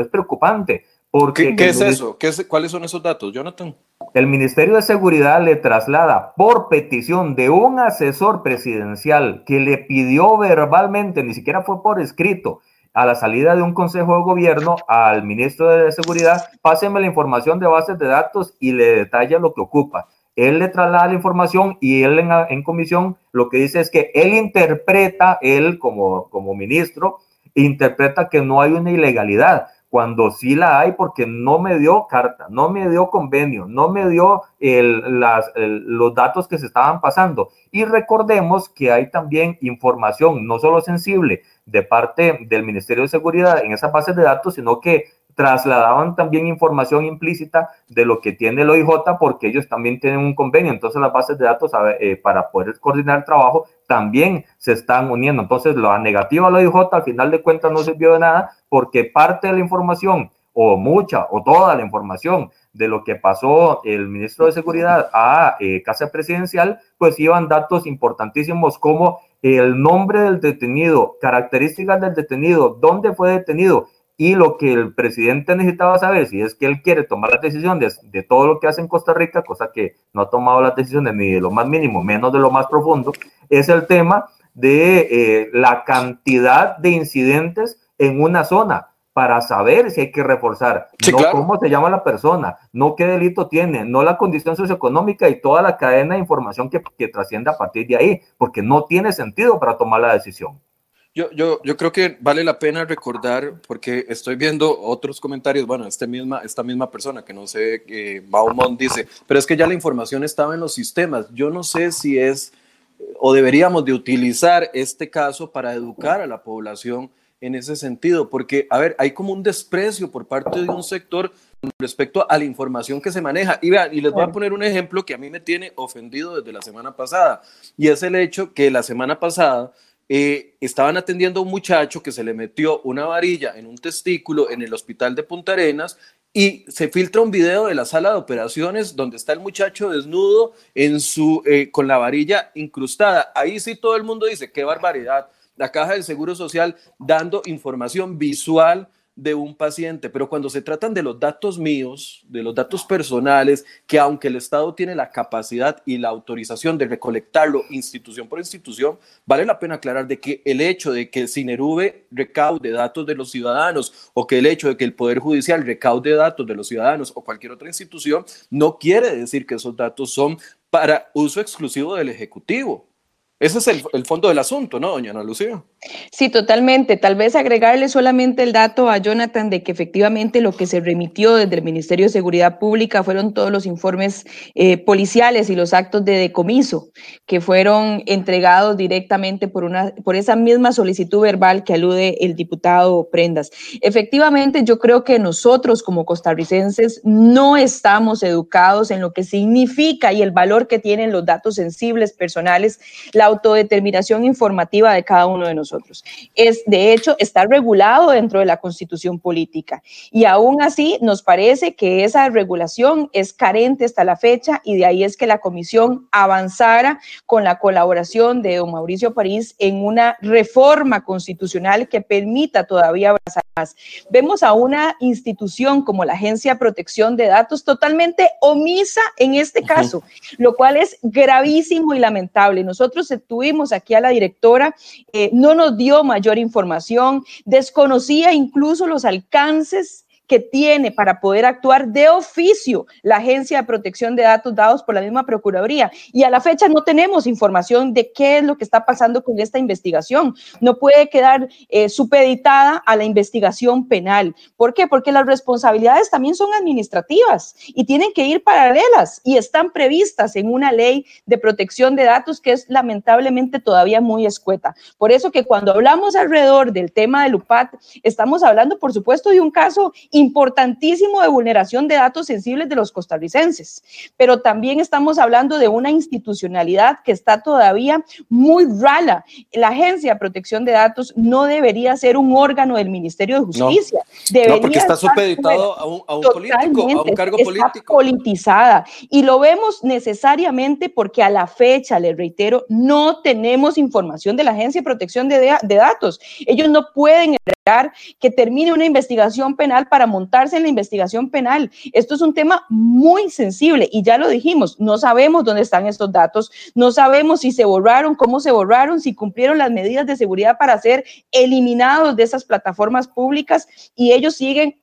es preocupante. Porque ¿Qué, es eso? ¿Qué ¿Cuáles son esos datos, Jonathan? El Ministerio de Seguridad le traslada por petición de un asesor presidencial que le pidió verbalmente, ni siquiera fue por escrito, a la salida de un consejo de gobierno al ministro de Seguridad, páseme la información de bases de datos y le detalla lo que ocupa. Él le traslada la información y él en, comisión lo que dice es que él interpreta, él como, como ministro, interpreta que no hay una ilegalidad cuando sí la hay porque no me dio carta, no me dio convenio, no me dio los datos que se estaban pasando. Y recordemos que hay también información, no solo sensible, de parte del Ministerio de Seguridad en esas bases de datos, sino que trasladaban también información implícita de lo que tiene el OIJ porque ellos también tienen un convenio. Entonces las bases de datos eh, para poder coordinar el trabajo también se están uniendo. Entonces la negativa al OIJ al final de cuentas no sirvió de nada porque parte de la información o mucha o toda la información de lo que pasó el ministro de Seguridad a eh, Casa Presidencial, pues iban datos importantísimos como el nombre del detenido, características del detenido, dónde fue detenido, y lo que el presidente necesitaba saber, si es que él quiere tomar las decisiones de, todo lo que hace en Costa Rica, cosa que no ha tomado las decisiones ni de lo más mínimo, menos de lo más profundo, es el tema de eh, la cantidad de incidentes en una zona para saber si hay que reforzar, no cómo se llama la persona, no qué delito tiene, no la condición socioeconómica y toda la cadena de información que, que trasciende a partir de ahí, porque no tiene sentido para tomar la decisión. Yo, yo, yo creo que vale la pena recordar, porque estoy viendo otros comentarios, bueno, este misma, esta misma persona que no sé, eh, Baumont dice, pero es que ya la información estaba en los sistemas. Yo no sé si es o deberíamos de utilizar este caso para educar a la población en ese sentido, porque, a ver, hay como un desprecio por parte de un sector respecto a la información que se maneja. Y vean, y les voy a poner un ejemplo que a mí me tiene ofendido desde la semana pasada, y es el hecho que la semana pasada eh, estaban atendiendo a un muchacho que se le metió una varilla en un testículo en el hospital de Punta Arenas y se filtra un video de la sala de operaciones donde está el muchacho desnudo en su, eh, con la varilla incrustada. Ahí sí todo el mundo dice, qué barbaridad. La caja del Seguro Social dando información visual de un paciente, pero cuando se tratan de los datos míos, de los datos personales, que aunque el Estado tiene la capacidad y la autorización de recolectarlo institución por institución, vale la pena aclarar de que el hecho de que el Cinerube recaude datos de los ciudadanos o que el hecho de que el Poder Judicial recaude datos de los ciudadanos o cualquier otra institución, no quiere decir que esos datos son para uso exclusivo del Ejecutivo. Ese es el, fondo del asunto, ¿no, doña Ana Lucía? Sí, totalmente. Tal vez agregarle solamente el dato a Jonathan de que efectivamente lo que se remitió desde el Ministerio de Seguridad Pública fueron todos los informes eh, policiales y los actos de decomiso que fueron entregados directamente por, una, por esa misma solicitud verbal que alude el diputado Prendas. Efectivamente, yo creo que nosotros como costarricenses no estamos educados en lo que significa y el valor que tienen los datos sensibles personales, autodeterminación informativa de cada uno de nosotros. Es, de hecho, está regulado dentro de la constitución política. Y aún así, nos parece que esa regulación es carente hasta la fecha y de ahí es que la comisión avanzara con la colaboración de don Mauricio París en una reforma constitucional que permita todavía avanzar más. Vemos a una institución como la Agencia de Protección de Datos totalmente omisa en este caso, lo cual es gravísimo y lamentable. Nosotros tuvimos aquí a la directora, eh, no nos dio mayor información, desconocía incluso los alcances que tiene para poder actuar de oficio la Agencia de Protección de Datos dados por la misma Procuraduría. Y a la fecha no tenemos información de qué es lo que está pasando con esta investigación. No puede quedar eh, supeditada a la investigación penal. ¿Por qué? Porque las responsabilidades también son administrativas y tienen que ir paralelas y están previstas en una ley de protección de datos que es lamentablemente todavía muy escueta. Por eso que cuando hablamos alrededor del tema del UPAT, estamos hablando, por supuesto, de un caso importantísimo de vulneración de datos sensibles de los costarricenses, pero también estamos hablando de una institucionalidad que está todavía muy rala. La Agencia de Protección de Datos no debería ser un órgano del Ministerio de Justicia. No, porque está supeditado a un, político, a un cargo está político. politizada. Y lo vemos necesariamente porque a la fecha, le reitero, no tenemos información de la Agencia de Protección de, de Datos. Ellos no pueden que termine una investigación penal para montarse en la investigación penal. Esto es un tema muy sensible y ya lo dijimos, no sabemos dónde están estos datos, no sabemos si se borraron, cómo se borraron, si cumplieron las medidas de seguridad para ser eliminados de esas plataformas públicas y ellos siguen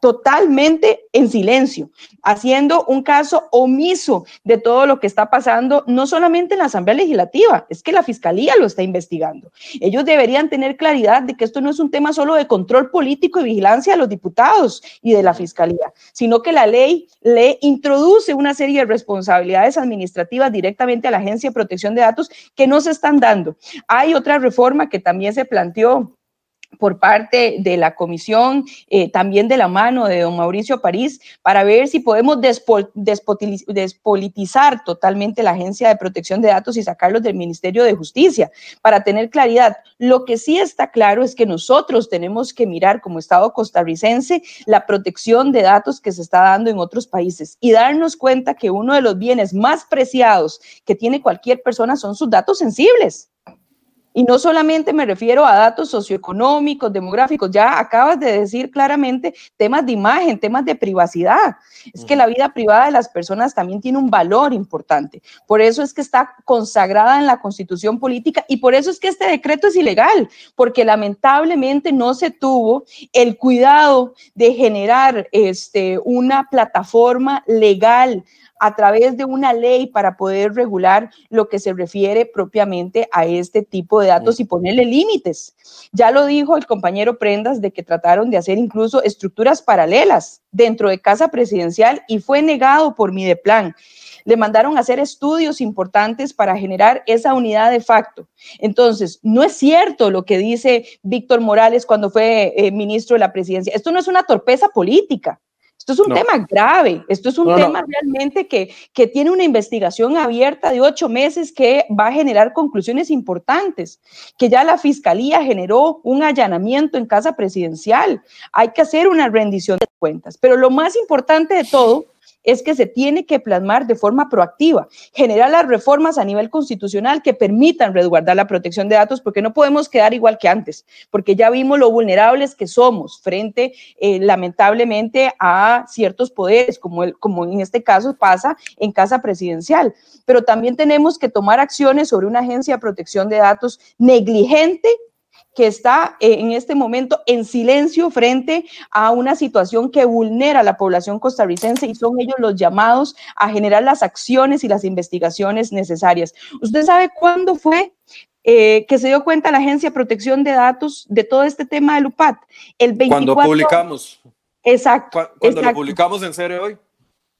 totalmente en silencio, haciendo un caso omiso de todo lo que está pasando, no solamente en la Asamblea Legislativa, es que la Fiscalía lo está investigando. Ellos deberían tener claridad de que esto no es un tema solo de control político y vigilancia de los diputados y de la Fiscalía, sino que la ley le introduce una serie de responsabilidades administrativas directamente a la Agencia de Protección de Datos que no se están dando. Hay otra reforma que también se planteó por parte de la comisión, eh, también de la mano de don Mauricio París, para ver si podemos despolitizar totalmente la Agencia de Protección de Datos y sacarlos del Ministerio de Justicia, para tener claridad. Lo que sí está claro es que nosotros tenemos que mirar como Estado costarricense la protección de datos que se está dando en otros países y darnos cuenta que uno de los bienes más preciados que tiene cualquier persona son sus datos sensibles. Y no solamente me refiero a datos socioeconómicos, demográficos, ya acabas de decir claramente temas de imagen, temas de privacidad. Es que la vida privada de las personas también tiene un valor importante. Por eso es que está consagrada en la constitución política y por eso es que este decreto es ilegal, porque lamentablemente no se tuvo el cuidado de generar este, una plataforma legal a través de una ley para poder regular lo que se refiere propiamente a este tipo de datos y ponerle límites. Ya lo dijo el compañero Prendas de que trataron de hacer incluso estructuras paralelas dentro de Casa Presidencial y fue negado por Mideplan. Le mandaron a hacer estudios importantes para generar esa unidad de facto. Entonces, no es cierto lo que dice Víctor Morales cuando fue eh, ministro de la presidencia. Esto no es una torpeza política. Esto es un tema grave, esto es un tema realmente que, que tiene una investigación abierta de ocho meses que va a generar conclusiones importantes, que ya la fiscalía generó un allanamiento en casa presidencial. Hay que hacer una rendición de cuentas, pero lo más importante de todo es que se tiene que plasmar de forma proactiva, generar las reformas a nivel constitucional que permitan resguardar la protección de datos, porque no podemos quedar igual que antes, porque ya vimos lo vulnerables que somos frente, eh, lamentablemente, a ciertos poderes, como, el, como en este caso pasa en Casa Presidencial. Pero también tenemos que tomar acciones sobre una agencia de protección de datos negligente que está eh, en este momento en silencio frente a una situación que vulnera a la población costarricense y son ellos los llamados a generar las acciones y las investigaciones necesarias. ¿Usted sabe cuándo fue eh, que se dio cuenta la Agencia de Protección de Datos de todo este tema del UPAT? El 24... Cuando publicamos. Exacto. Cuando lo publicamos en serio hoy.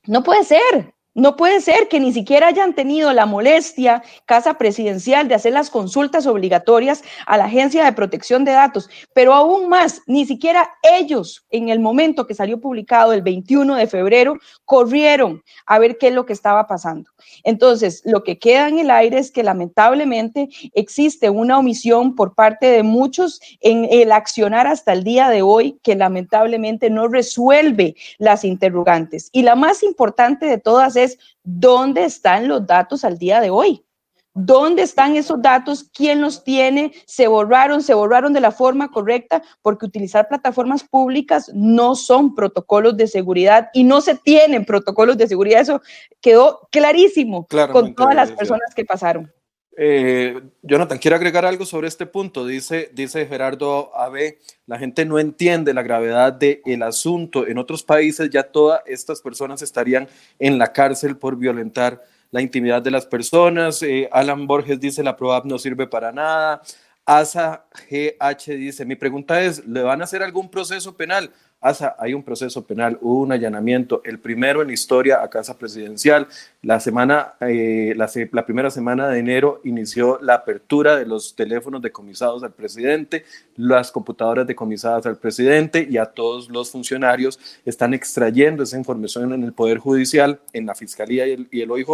No puede ser. No puede ser que ni siquiera hayan tenido la molestia, Casa Presidencial, de hacer las consultas obligatorias a la Agencia de Protección de Datos, pero aún más, ni siquiera ellos, en el momento que salió publicado el 21 de febrero, corrieron a ver qué es lo que estaba pasando. Entonces, lo que queda en el aire es que lamentablemente existe una omisión por parte de muchos en el accionar hasta el día de hoy que lamentablemente no resuelve las interrogantes. Y la más importante de todas es ¿dónde están los datos al día de hoy? ¿Dónde están esos datos? ¿Quién los tiene? ¿Se borraron? ¿Se borraron de la forma correcta? Porque utilizar plataformas públicas no son protocolos de seguridad y no se tienen protocolos de seguridad. Eso quedó clarísimo con todas las personas que pasaron. Eh, Jonathan, quiero agregar algo sobre este punto. Dice, dice Gerardo AB, la gente no entiende la gravedad del asunto. En otros países ya todas estas personas estarían en la cárcel por violentar la intimidad de las personas. Eh, Alan Borges dice, la PROAP no sirve para nada. Asa GH dice, mi pregunta es, ¿le van a hacer algún proceso penal? Asa, hay un proceso penal, hubo un allanamiento, el primero en historia a Casa Presidencial. La semana, eh, la, primera semana de enero inició la apertura de los teléfonos decomisados al presidente, las computadoras decomisadas al presidente y a todos los funcionarios están extrayendo esa información en el Poder Judicial, en la Fiscalía y el, y el OIJ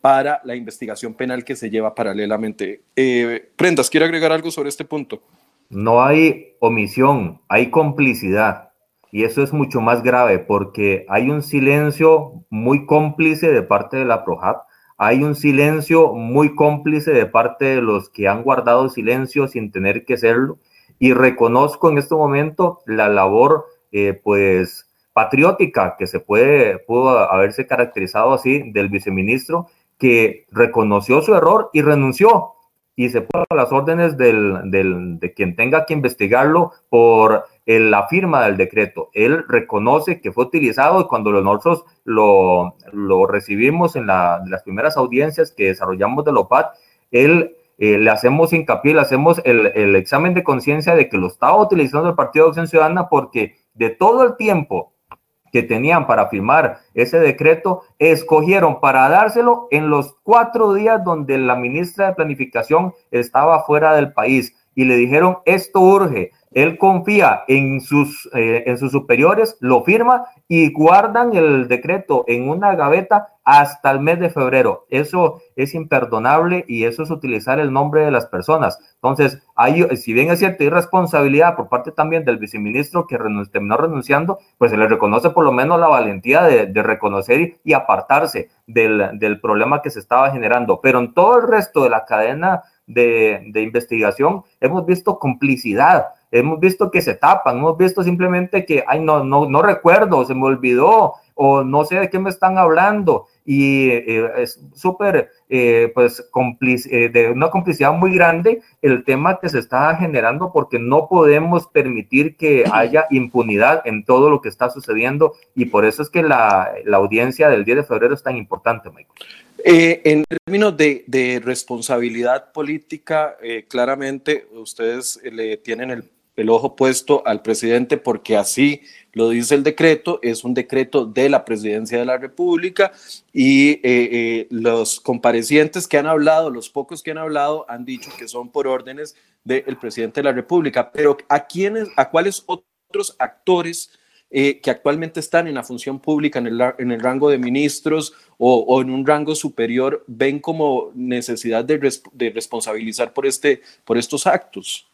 para la investigación penal que se lleva paralelamente. Eh, Prendas, ¿quiere agregar algo sobre este punto? No hay omisión, hay complicidad y eso es mucho más grave porque hay un silencio muy cómplice de parte de la PROJAP, hay un silencio muy cómplice de parte de los que han guardado silencio sin tener que serlo y reconozco en este momento la labor eh, pues patriótica que se puede pudo haberse caracterizado así del viceministro que reconoció su error y renunció y se puso a las órdenes del, del, de quien tenga que investigarlo por la firma del decreto. Él reconoce que fue utilizado y cuando nosotros lo, lo recibimos en las primeras audiencias que desarrollamos de LOPAT, él eh, le hacemos hincapié, le hacemos el, el examen de conciencia de que lo estaba utilizando el Partido de Acción Ciudadana porque de todo el tiempo que tenían para firmar ese decreto, escogieron para dárselo en los cuatro días donde la ministra de Planificación estaba fuera del país. Y le dijeron, esto urge, él confía en sus, eh, en sus superiores, lo firma y guardan el decreto en una gaveta hasta el mes de febrero. Eso es imperdonable y eso es utilizar el nombre de las personas. Entonces, hay, si bien es cierta irresponsabilidad por parte también del viceministro que terminó renunciando, pues se le reconoce por lo menos la valentía de, reconocer y, apartarse del, del problema que se estaba generando. Pero en todo el resto de la cadena de, de investigación hemos visto complicidad hemos visto que se tapan, hemos visto simplemente que, ay, no, no, no recuerdo, se me olvidó, o no sé de qué me están hablando, y eh, es súper, eh, pues, eh, de una complicidad muy grande el tema que se está generando, porque no podemos permitir que haya impunidad en todo lo que está sucediendo, y por eso es que la, la audiencia del 10 de febrero es tan importante, Michael. en términos de, de responsabilidad política, claramente ustedes le tienen el el ojo puesto al presidente porque así lo dice el decreto, es un decreto de la presidencia de la República y eh, eh, los comparecientes que han hablado, los pocos que han hablado, han dicho que son por órdenes del presidente de la República. Pero ¿a quiénes, a cuáles otros actores eh, que actualmente están en la función pública, en el, en el rango de ministros o, en un rango superior, ven como necesidad de, de responsabilizar por, este, por estos actos?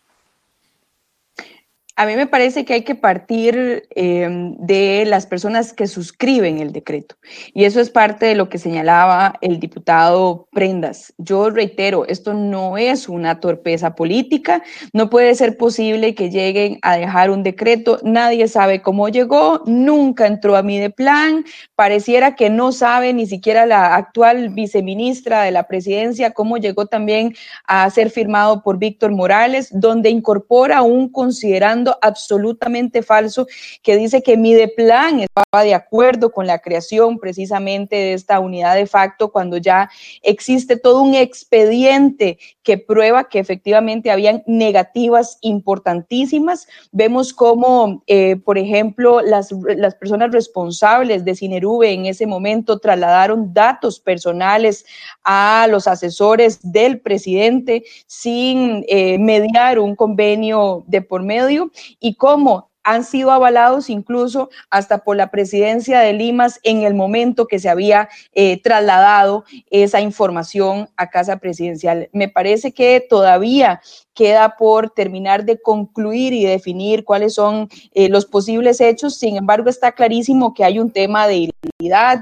A mí me parece que hay que partir em, de las personas que suscriben el decreto. Y eso es parte de lo que señalaba el diputado Prendas. Yo reitero, esto no es una torpeza política. No puede ser posible que lleguen a dejar un decreto. Nadie sabe cómo llegó, nunca entró a mí de plan. Pareciera que no sabe ni siquiera la actual viceministra de la presidencia cómo llegó también a ser firmado por Víctor Morales, donde incorpora un considerando absolutamente falso que dice que Mideplan estaba de acuerdo con la creación precisamente de esta unidad de facto cuando ya existe todo un expediente que prueba que efectivamente habían negativas importantísimas. Vemos cómo, eh, por ejemplo, las, las personas responsables de Cinerube en ese momento trasladaron datos personales a los asesores del presidente sin eh, mediar un convenio de por medio y cómo han sido avalados incluso hasta por la presidencia de Limas en el momento que se había eh, trasladado esa información a casa presidencial. Me parece que todavía queda por terminar de concluir y definir cuáles son eh, los posibles hechos. Sin embargo, está clarísimo que hay un tema de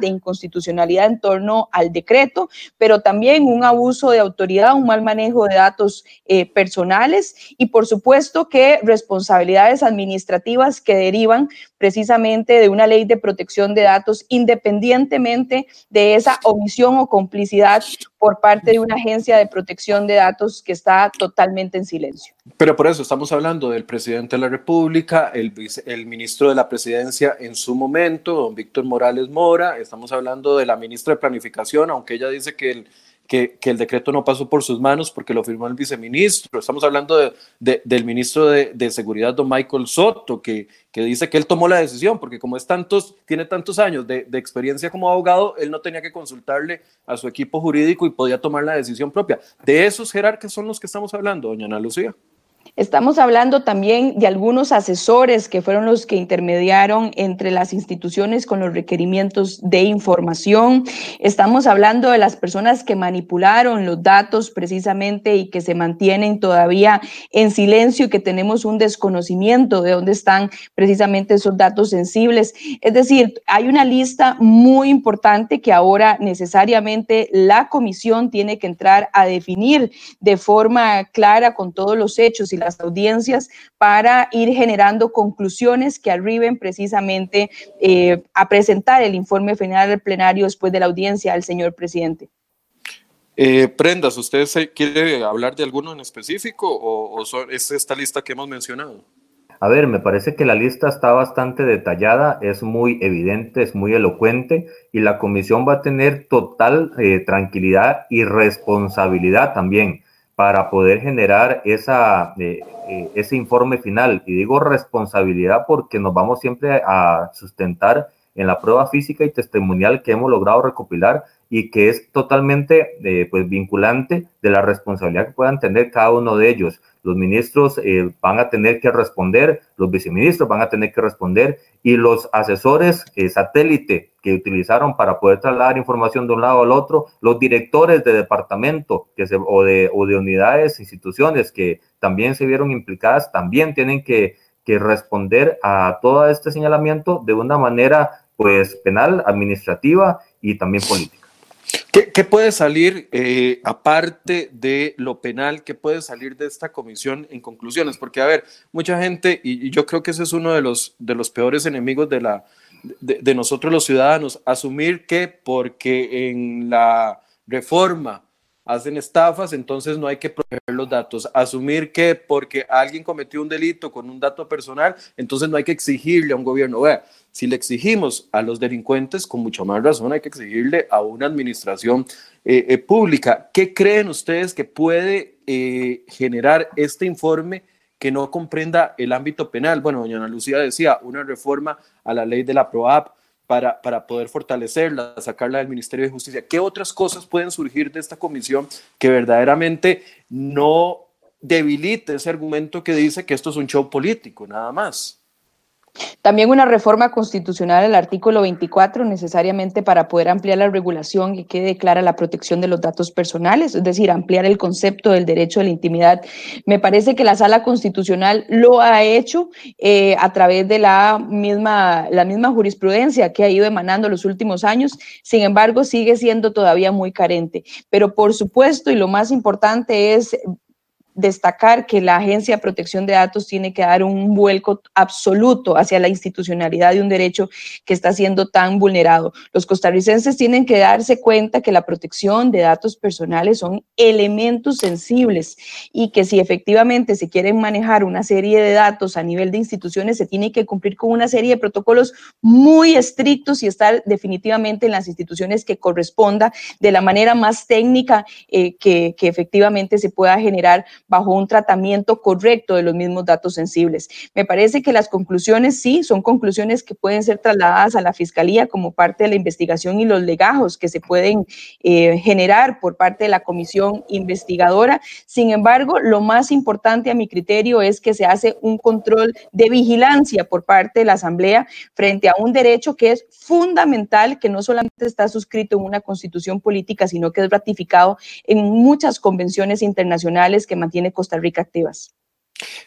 de inconstitucionalidad en torno al decreto, pero también un abuso de autoridad, un mal manejo de datos eh, personales y por supuesto que responsabilidades administrativas que derivan precisamente de una ley de protección de datos independientemente de esa omisión o complicidad por parte de una agencia de protección de datos que está totalmente en silencio. Pero por eso estamos hablando del presidente de la República, el, el ministro de la Presidencia en su momento, don Víctor Morales Mora, estamos hablando de la ministra de Planificación, aunque ella dice que el que, el decreto no pasó por sus manos porque lo firmó el viceministro. Estamos hablando de, del ministro de, Seguridad, don Michael Soto, que, que, dice que él tomó la decisión, porque como es tantos, tiene tantos años de, experiencia como abogado, él no tenía que consultarle a su equipo jurídico y podía tomar la decisión propia. De esos jerarcas son los que estamos hablando, doña Ana Lucía. Estamos hablando también de algunos asesores que fueron los que intermediaron entre las instituciones con los requerimientos de información. Estamos hablando de las personas que manipularon los datos precisamente y que se mantienen todavía en silencio y que tenemos un desconocimiento de dónde están precisamente esos datos sensibles. Es decir, hay una lista muy importante que ahora necesariamente la comisión tiene que entrar a definir de forma clara con todos los hechos y la audiencias para ir generando conclusiones que arriben precisamente eh, a presentar el informe final del plenario después de la audiencia al señor presidente. Eh, Prendas, ¿usted quiere hablar de alguno en específico o, es esta lista que hemos mencionado? A ver, me parece que la lista está bastante detallada, es muy evidente, es muy elocuente y la comisión va a tener total eh, tranquilidad y responsabilidad también para poder generar esa, eh, eh, ese informe final. Y digo responsabilidad porque nos vamos siempre a sustentar en la prueba física y testimonial que hemos logrado recopilar y que es totalmente eh, pues vinculante de la responsabilidad que puedan tener cada uno de ellos. Los ministros eh, van a tener que responder, los viceministros van a tener que responder y los asesores eh, satélite que utilizaron para poder trasladar información de un lado al otro, los directores de departamento que se, o, de, o de unidades, instituciones que también se vieron implicadas, también tienen que, que responder a todo este señalamiento de una manera pues penal, administrativa y también política. ¿Qué, puede salir, eh, aparte de lo penal, qué puede salir de esta comisión en conclusiones? Porque, a ver, mucha gente, y, yo creo que ese es uno de los, de los peores enemigos de, la, de nosotros los ciudadanos, asumir que porque en la reforma hacen estafas, entonces no hay que proteger los datos. Asumir que porque alguien cometió un delito con un dato personal, entonces no hay que exigirle a un gobierno. Vea, si le exigimos a los delincuentes, con mucha más razón hay que exigirle a una administración eh, eh, pública. ¿Qué creen ustedes que puede eh, generar este informe? que no comprenda el ámbito penal. Bueno, doña Ana Lucía decía, una reforma a la ley de la PROAP, para, para poder fortalecerla, sacarla del Ministerio de Justicia. ¿Qué otras cosas pueden surgir de esta comisión que verdaderamente no debilite ese argumento que dice que esto es un show político, nada más? También una reforma constitucional al artículo 24, necesariamente para poder ampliar la regulación y quede clara la protección de los datos personales, es decir, ampliar el concepto del derecho de la intimidad. Me parece que la sala constitucional lo ha hecho eh, a través de la misma, la misma jurisprudencia que ha ido emanando los últimos años, sin embargo, sigue siendo todavía muy carente. Pero por supuesto, y lo más importante es destacar que la Agencia de Protección de Datos tiene que dar un vuelco absoluto hacia la institucionalidad de un derecho que está siendo tan vulnerado. Los costarricenses tienen que darse cuenta que la protección de datos personales son elementos sensibles y que si efectivamente se quieren manejar una serie de datos a nivel de instituciones, se tiene que cumplir con una serie de protocolos muy estrictos y estar definitivamente en las instituciones que corresponda de la manera más técnica eh, que, que efectivamente se pueda generar bajo un tratamiento correcto de los mismos datos sensibles. Me parece que las conclusiones sí son conclusiones que pueden ser trasladadas a la Fiscalía como parte de la investigación y los legajos que se pueden eh, generar por parte de la comisión investigadora. Sin embargo, lo más importante a mi criterio es que se hace un control de vigilancia por parte de la Asamblea frente a un derecho que es fundamental, que no solamente está suscrito en una constitución política, sino que es ratificado en muchas convenciones internacionales que mantienen tiene Costa Rica activas.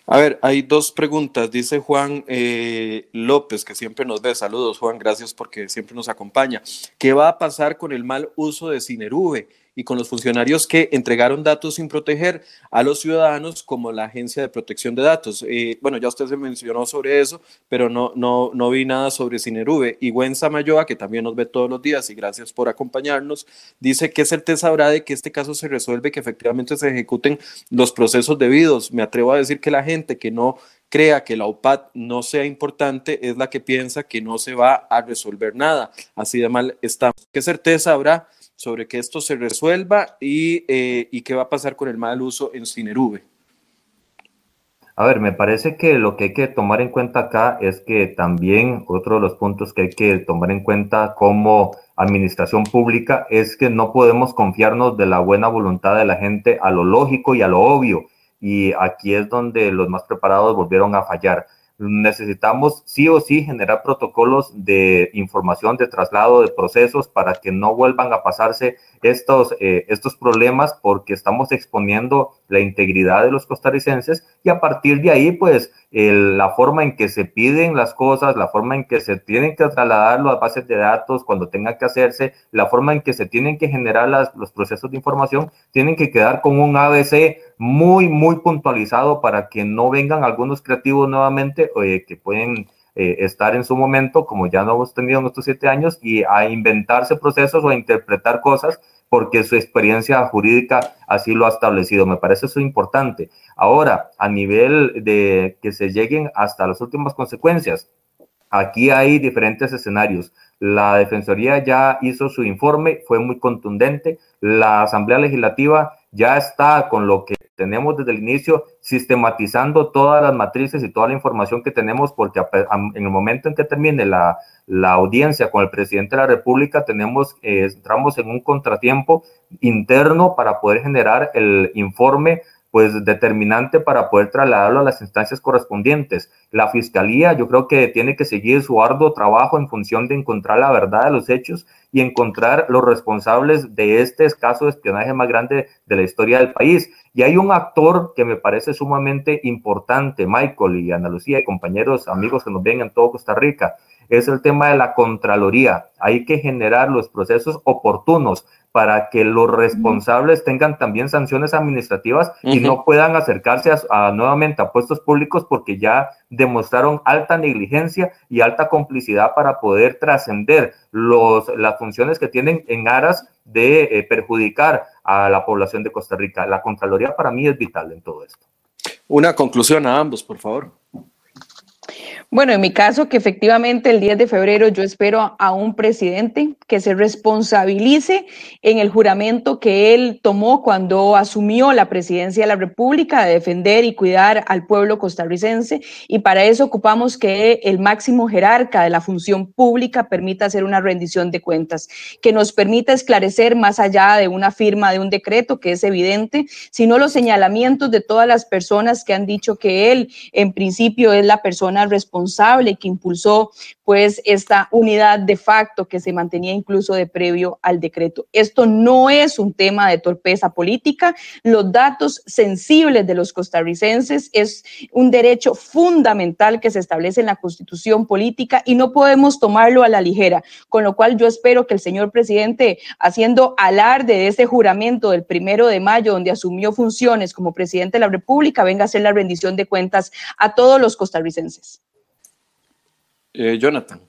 A ver, hay dos preguntas. Dice Juan eh, López, que siempre nos ve. Saludos, Juan, gracias porque siempre nos acompaña. ¿Qué va a pasar con el mal uso de Cinerube y con los funcionarios que entregaron datos sin proteger a los ciudadanos, como la Agencia de Protección de Datos. Eh, bueno, ya usted se mencionó sobre eso, pero no, no, no vi nada sobre Cinerube. Y Gwen Samayoa, que también nos ve todos los días, y gracias por acompañarnos, dice que certeza habrá de que este caso se resuelve, que efectivamente se ejecuten los procesos debidos. Me atrevo a decir que la gente que no crea que la OPAT no sea importante es la que piensa que no se va a resolver nada. Así de mal estamos. ¿Qué certeza habrá sobre que esto se resuelva y, eh, y qué va a pasar con el mal uso en Cinerube? A ver, me parece que lo que hay que tomar en cuenta acá es que también otro de los puntos que hay que tomar en cuenta como administración pública es que no podemos confiarnos de la buena voluntad de la gente a lo lógico y a lo obvio y aquí es donde los más preparados volvieron a fallar. Necesitamos sí o sí generar protocolos de información, de traslado de procesos para que no vuelvan a pasarse estos, eh, estos problemas porque estamos exponiendo la integridad de los costarricenses y a partir de ahí, pues, la forma en que se piden las cosas, la forma en que se tienen que trasladar las bases de datos cuando tenga que hacerse, la forma en que se tienen que generar las, los procesos de información, tienen que quedar con un ABC muy, muy puntualizado para que no vengan algunos creativos nuevamente eh, que pueden eh, estar en su momento, como ya no hemos tenido en estos siete años, y a inventarse procesos o a interpretar cosas porque su experiencia jurídica así lo ha establecido. Me parece eso importante. Ahora, a nivel de que se lleguen hasta las últimas consecuencias, aquí hay diferentes escenarios. La Defensoría ya hizo su informe, fue muy contundente. La Asamblea Legislativa ya está con lo que tenemos desde el inicio, sistematizando todas las matrices y toda la información que tenemos, porque en el momento en que termine la, la audiencia con el presidente de la República, tenemos, eh, entramos en un contratiempo interno para poder generar el informe pues determinante para poder trasladarlo a las instancias correspondientes. La fiscalía yo creo que tiene que seguir su arduo trabajo en función de encontrar la verdad de los hechos y encontrar los responsables de este caso de espionaje más grande de la historia del país. Y hay un actor que me parece sumamente importante, Michael y Ana Lucía y compañeros, amigos que nos ven en todo Costa Rica, es el tema de la Contraloría. Hay que generar los procesos oportunos para que los responsables tengan también sanciones administrativas y no puedan acercarse a, nuevamente a puestos públicos porque ya demostraron alta negligencia y alta complicidad para poder trascender las funciones que tienen en aras de eh, perjudicar a la población de Costa Rica. La Contraloría para mí es vital en todo esto. Una conclusión a ambos, por favor. Bueno, en mi caso, que efectivamente el 10 de febrero yo espero a un presidente que se responsabilice en el juramento que él tomó cuando asumió la presidencia de la República de defender y cuidar al pueblo costarricense. Y para eso ocupamos que el máximo jerarca de la función pública permita hacer una rendición de cuentas, que nos permita esclarecer más allá de una firma de un decreto que es evidente, sino los señalamientos de todas las personas que han dicho que él en principio es la persona responsable que impulsó pues esta unidad de facto que se mantenía incluso de previo al decreto. Esto no es un tema de torpeza política. Los datos sensibles de los costarricenses es un derecho fundamental que se establece en la constitución política y no podemos tomarlo a la ligera. Con lo cual yo espero que el señor presidente, haciendo alarde de ese juramento del primero de mayo, donde asumió funciones como presidente de la República, venga a hacer la rendición de cuentas a todos los costarricenses. Eh, Jonathan.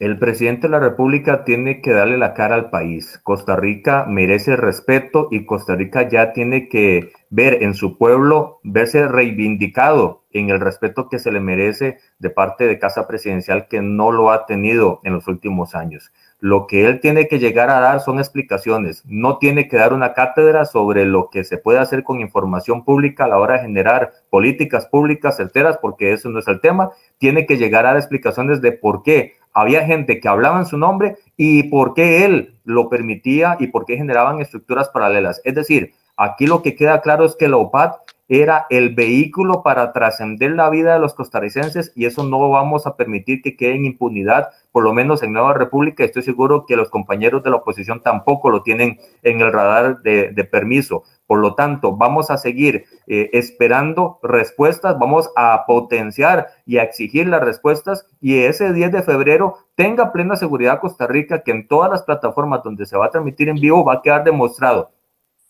El presidente de la República tiene que darle la cara al país. Costa Rica merece respeto y Costa Rica ya tiene que ver en su pueblo, verse reivindicado en el respeto que se le merece de parte de Casa Presidencial que no lo ha tenido en los últimos años. Lo que él tiene que llegar a dar son explicaciones. No tiene que dar una cátedra sobre lo que se puede hacer con información pública a la hora de generar políticas públicas certeras, porque eso no es el tema. Tiene que llegar a dar explicaciones de por qué había gente que hablaba en su nombre y por qué él lo permitía y por qué generaban estructuras paralelas. Es decir, aquí lo que queda claro es que la OPAT era el vehículo para trascender la vida de los costarricenses y eso no vamos a permitir que quede en impunidad, por lo menos en Nueva República. Estoy seguro que los compañeros de la oposición tampoco lo tienen en el radar de, permiso. Por lo tanto, vamos a seguir eh, esperando respuestas, vamos a potenciar y a exigir las respuestas y ese 10 de febrero tenga plena seguridad Costa Rica que en todas las plataformas donde se va a transmitir en vivo va a quedar demostrado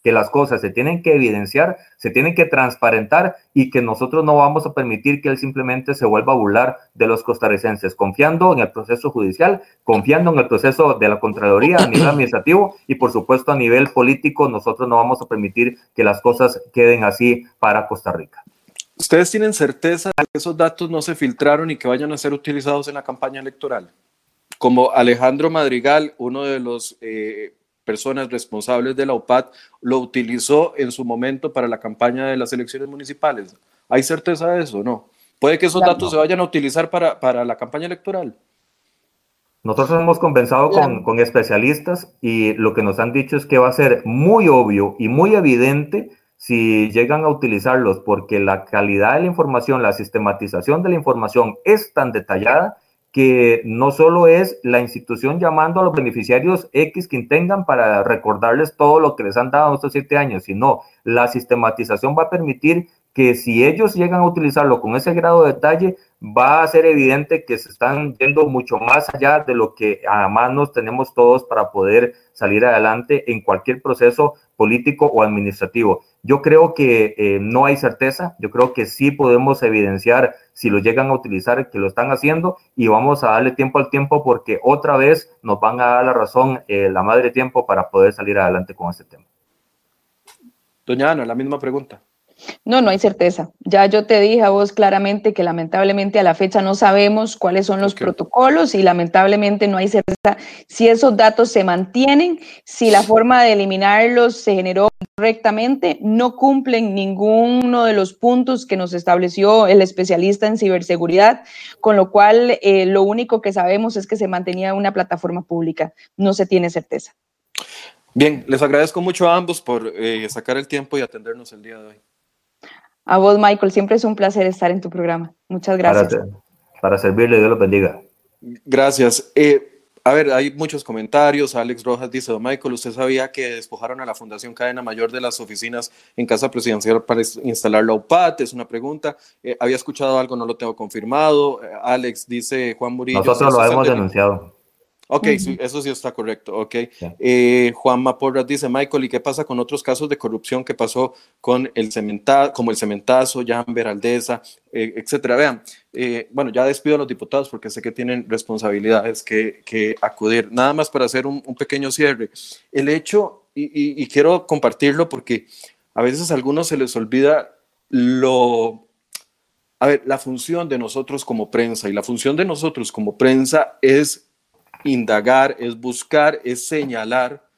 que las cosas se tienen que evidenciar, se tienen que transparentar y que nosotros no vamos a permitir que él simplemente se vuelva a burlar de los costarricenses, confiando en el proceso judicial, confiando en el proceso de la Contraloría a nivel administrativo y por supuesto a nivel político, nosotros no vamos a permitir que las cosas queden así para Costa Rica. ¿Ustedes tienen certeza de que esos datos no se filtraron y que vayan a ser utilizados en la campaña electoral? Como Alejandro Madrigal, uno de los eh, personas responsables de la OPAT lo utilizó en su momento para la campaña de las elecciones municipales. ¿Hay certeza de eso? No. ¿Puede que esos datos se vayan a utilizar para, para la campaña electoral? Nosotros hemos conversado con, con, especialistas y lo que nos han dicho es que va a ser muy obvio y muy evidente si llegan a utilizarlos porque la calidad de la información, la sistematización de la información es tan detallada que no solo es la institución llamando a los beneficiarios X que tengan para recordarles todo lo que les han dado estos siete años, sino la sistematización va a permitir que si ellos llegan a utilizarlo con ese grado de detalle, va a ser evidente que se están yendo mucho más allá de lo que a manos tenemos todos para poder salir adelante en cualquier proceso político o administrativo. Yo creo que eh, no hay certeza, yo creo que sí podemos evidenciar si lo llegan a utilizar que lo están haciendo y vamos a darle tiempo al tiempo porque otra vez nos van a dar la razón eh, la madre tiempo para poder salir adelante con este tema. Doña Ana, la misma pregunta. No, no hay certeza. Ya yo te dije a vos claramente que lamentablemente a la fecha no sabemos cuáles son los protocolos y lamentablemente no hay certeza si esos datos se mantienen, si la forma de eliminarlos se generó correctamente, no cumplen ninguno de los puntos que nos estableció el especialista en ciberseguridad, con lo cual eh, lo único que sabemos es que se mantenía una plataforma pública. No se tiene certeza. Bien, les agradezco mucho a ambos por eh, sacar el tiempo y atendernos el día de hoy. A vos, Michael, siempre es un placer estar en tu programa. Muchas gracias. Para, servirle, Dios lo bendiga. Gracias. Eh, a ver, hay muchos comentarios. Alex Rojas dice, don Michael, ¿usted sabía que despojaron a la Fundación Cadena Mayor de las oficinas en Casa Presidencial para instalar la UPAT? Es una pregunta. Eh, había escuchado algo, no lo tengo confirmado. Eh, Alex dice, Juan Murillo. Nosotros lo hemos denunciado. Ok, eso sí está correcto. Ok. Eh, Juan Maporras dice, Michael, ¿y qué pasa con otros casos de corrupción que pasó con el cementazo, como el cementazo, Jan Aldeza, eh, etcétera? Vean, eh, bueno, ya despido a los diputados porque sé que tienen responsabilidades que, acudir. Nada más para hacer un, pequeño cierre. El hecho, y, y quiero compartirlo porque a veces a algunos se les olvida lo a ver, la función de nosotros como prensa y la función de nosotros como prensa es indagar, es buscar, es señalar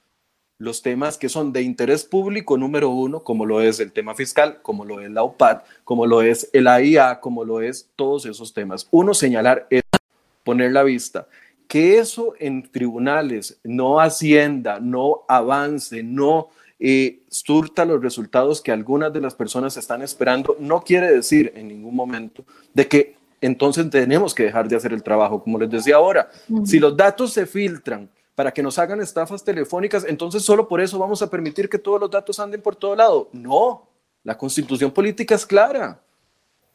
los temas que son de interés público número uno, como lo es el tema fiscal, como lo es la OPAD, como lo es el AIA, como lo es todos esos temas. Uno, señalar es poner la vista. Que eso en tribunales no ascienda, no avance, no eh, surta los resultados que algunas de las personas están esperando, no quiere decir en ningún momento de que entonces tenemos que dejar de hacer el trabajo. Como les decía ahora, si los datos se filtran para que nos hagan estafas telefónicas, entonces solo por eso vamos a permitir que todos los datos anden por todo lado. No, la constitución política es clara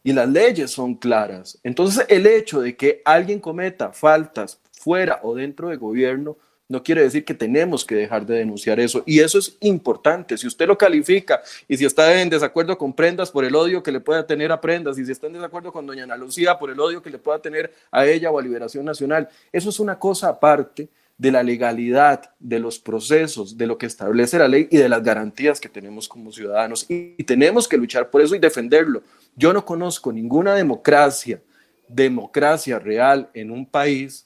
y las leyes son claras. Entonces el hecho de que alguien cometa faltas fuera o dentro del gobierno no quiere decir que tenemos que dejar de denunciar eso. Y eso es importante. Si usted lo califica y si está en desacuerdo con Prendas por el odio que le pueda tener a Prendas, y si está en desacuerdo con doña Ana Lucía por el odio que le pueda tener a ella o a Liberación Nacional, eso es una cosa aparte de la legalidad, de los procesos, de lo que establece la ley y de las garantías que tenemos como ciudadanos. Y, tenemos que luchar por eso y defenderlo. Yo no conozco ninguna democracia, democracia real en un país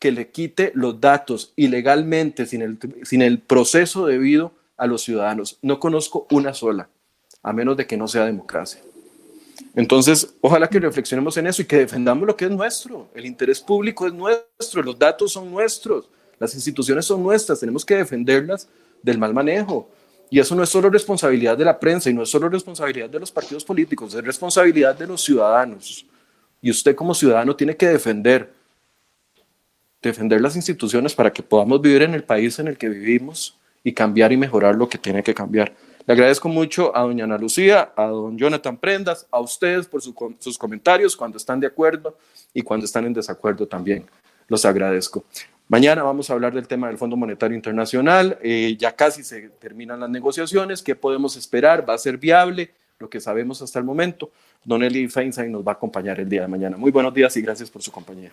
que le quite los datos ilegalmente, sin el, sin el proceso debido a los ciudadanos. No conozco una sola, a menos de que no sea democracia. Entonces, ojalá que reflexionemos en eso y que defendamos lo que es nuestro. El interés público es nuestro, los datos son nuestros, las instituciones son nuestras, tenemos que defenderlas del mal manejo. Y eso no es solo responsabilidad de la prensa y no es solo responsabilidad de los partidos políticos, es responsabilidad de los ciudadanos. Y usted como ciudadano tiene que defender, defender las instituciones para que podamos vivir en el país en el que vivimos y cambiar y mejorar lo que tiene que cambiar. Le agradezco mucho a doña Ana Lucía, a don Jonathan Prendas, a ustedes por sus comentarios cuando están de acuerdo y cuando están en desacuerdo también. Los agradezco. Mañana vamos a hablar del tema del Fondo Monetario Internacional. Eh, ya casi se terminan las negociaciones. ¿Qué podemos esperar? ¿Va a ser viable? Lo que sabemos hasta el momento. Don Eli Feinstein nos va a acompañar el día de mañana. Muy buenos días y gracias por su compañía.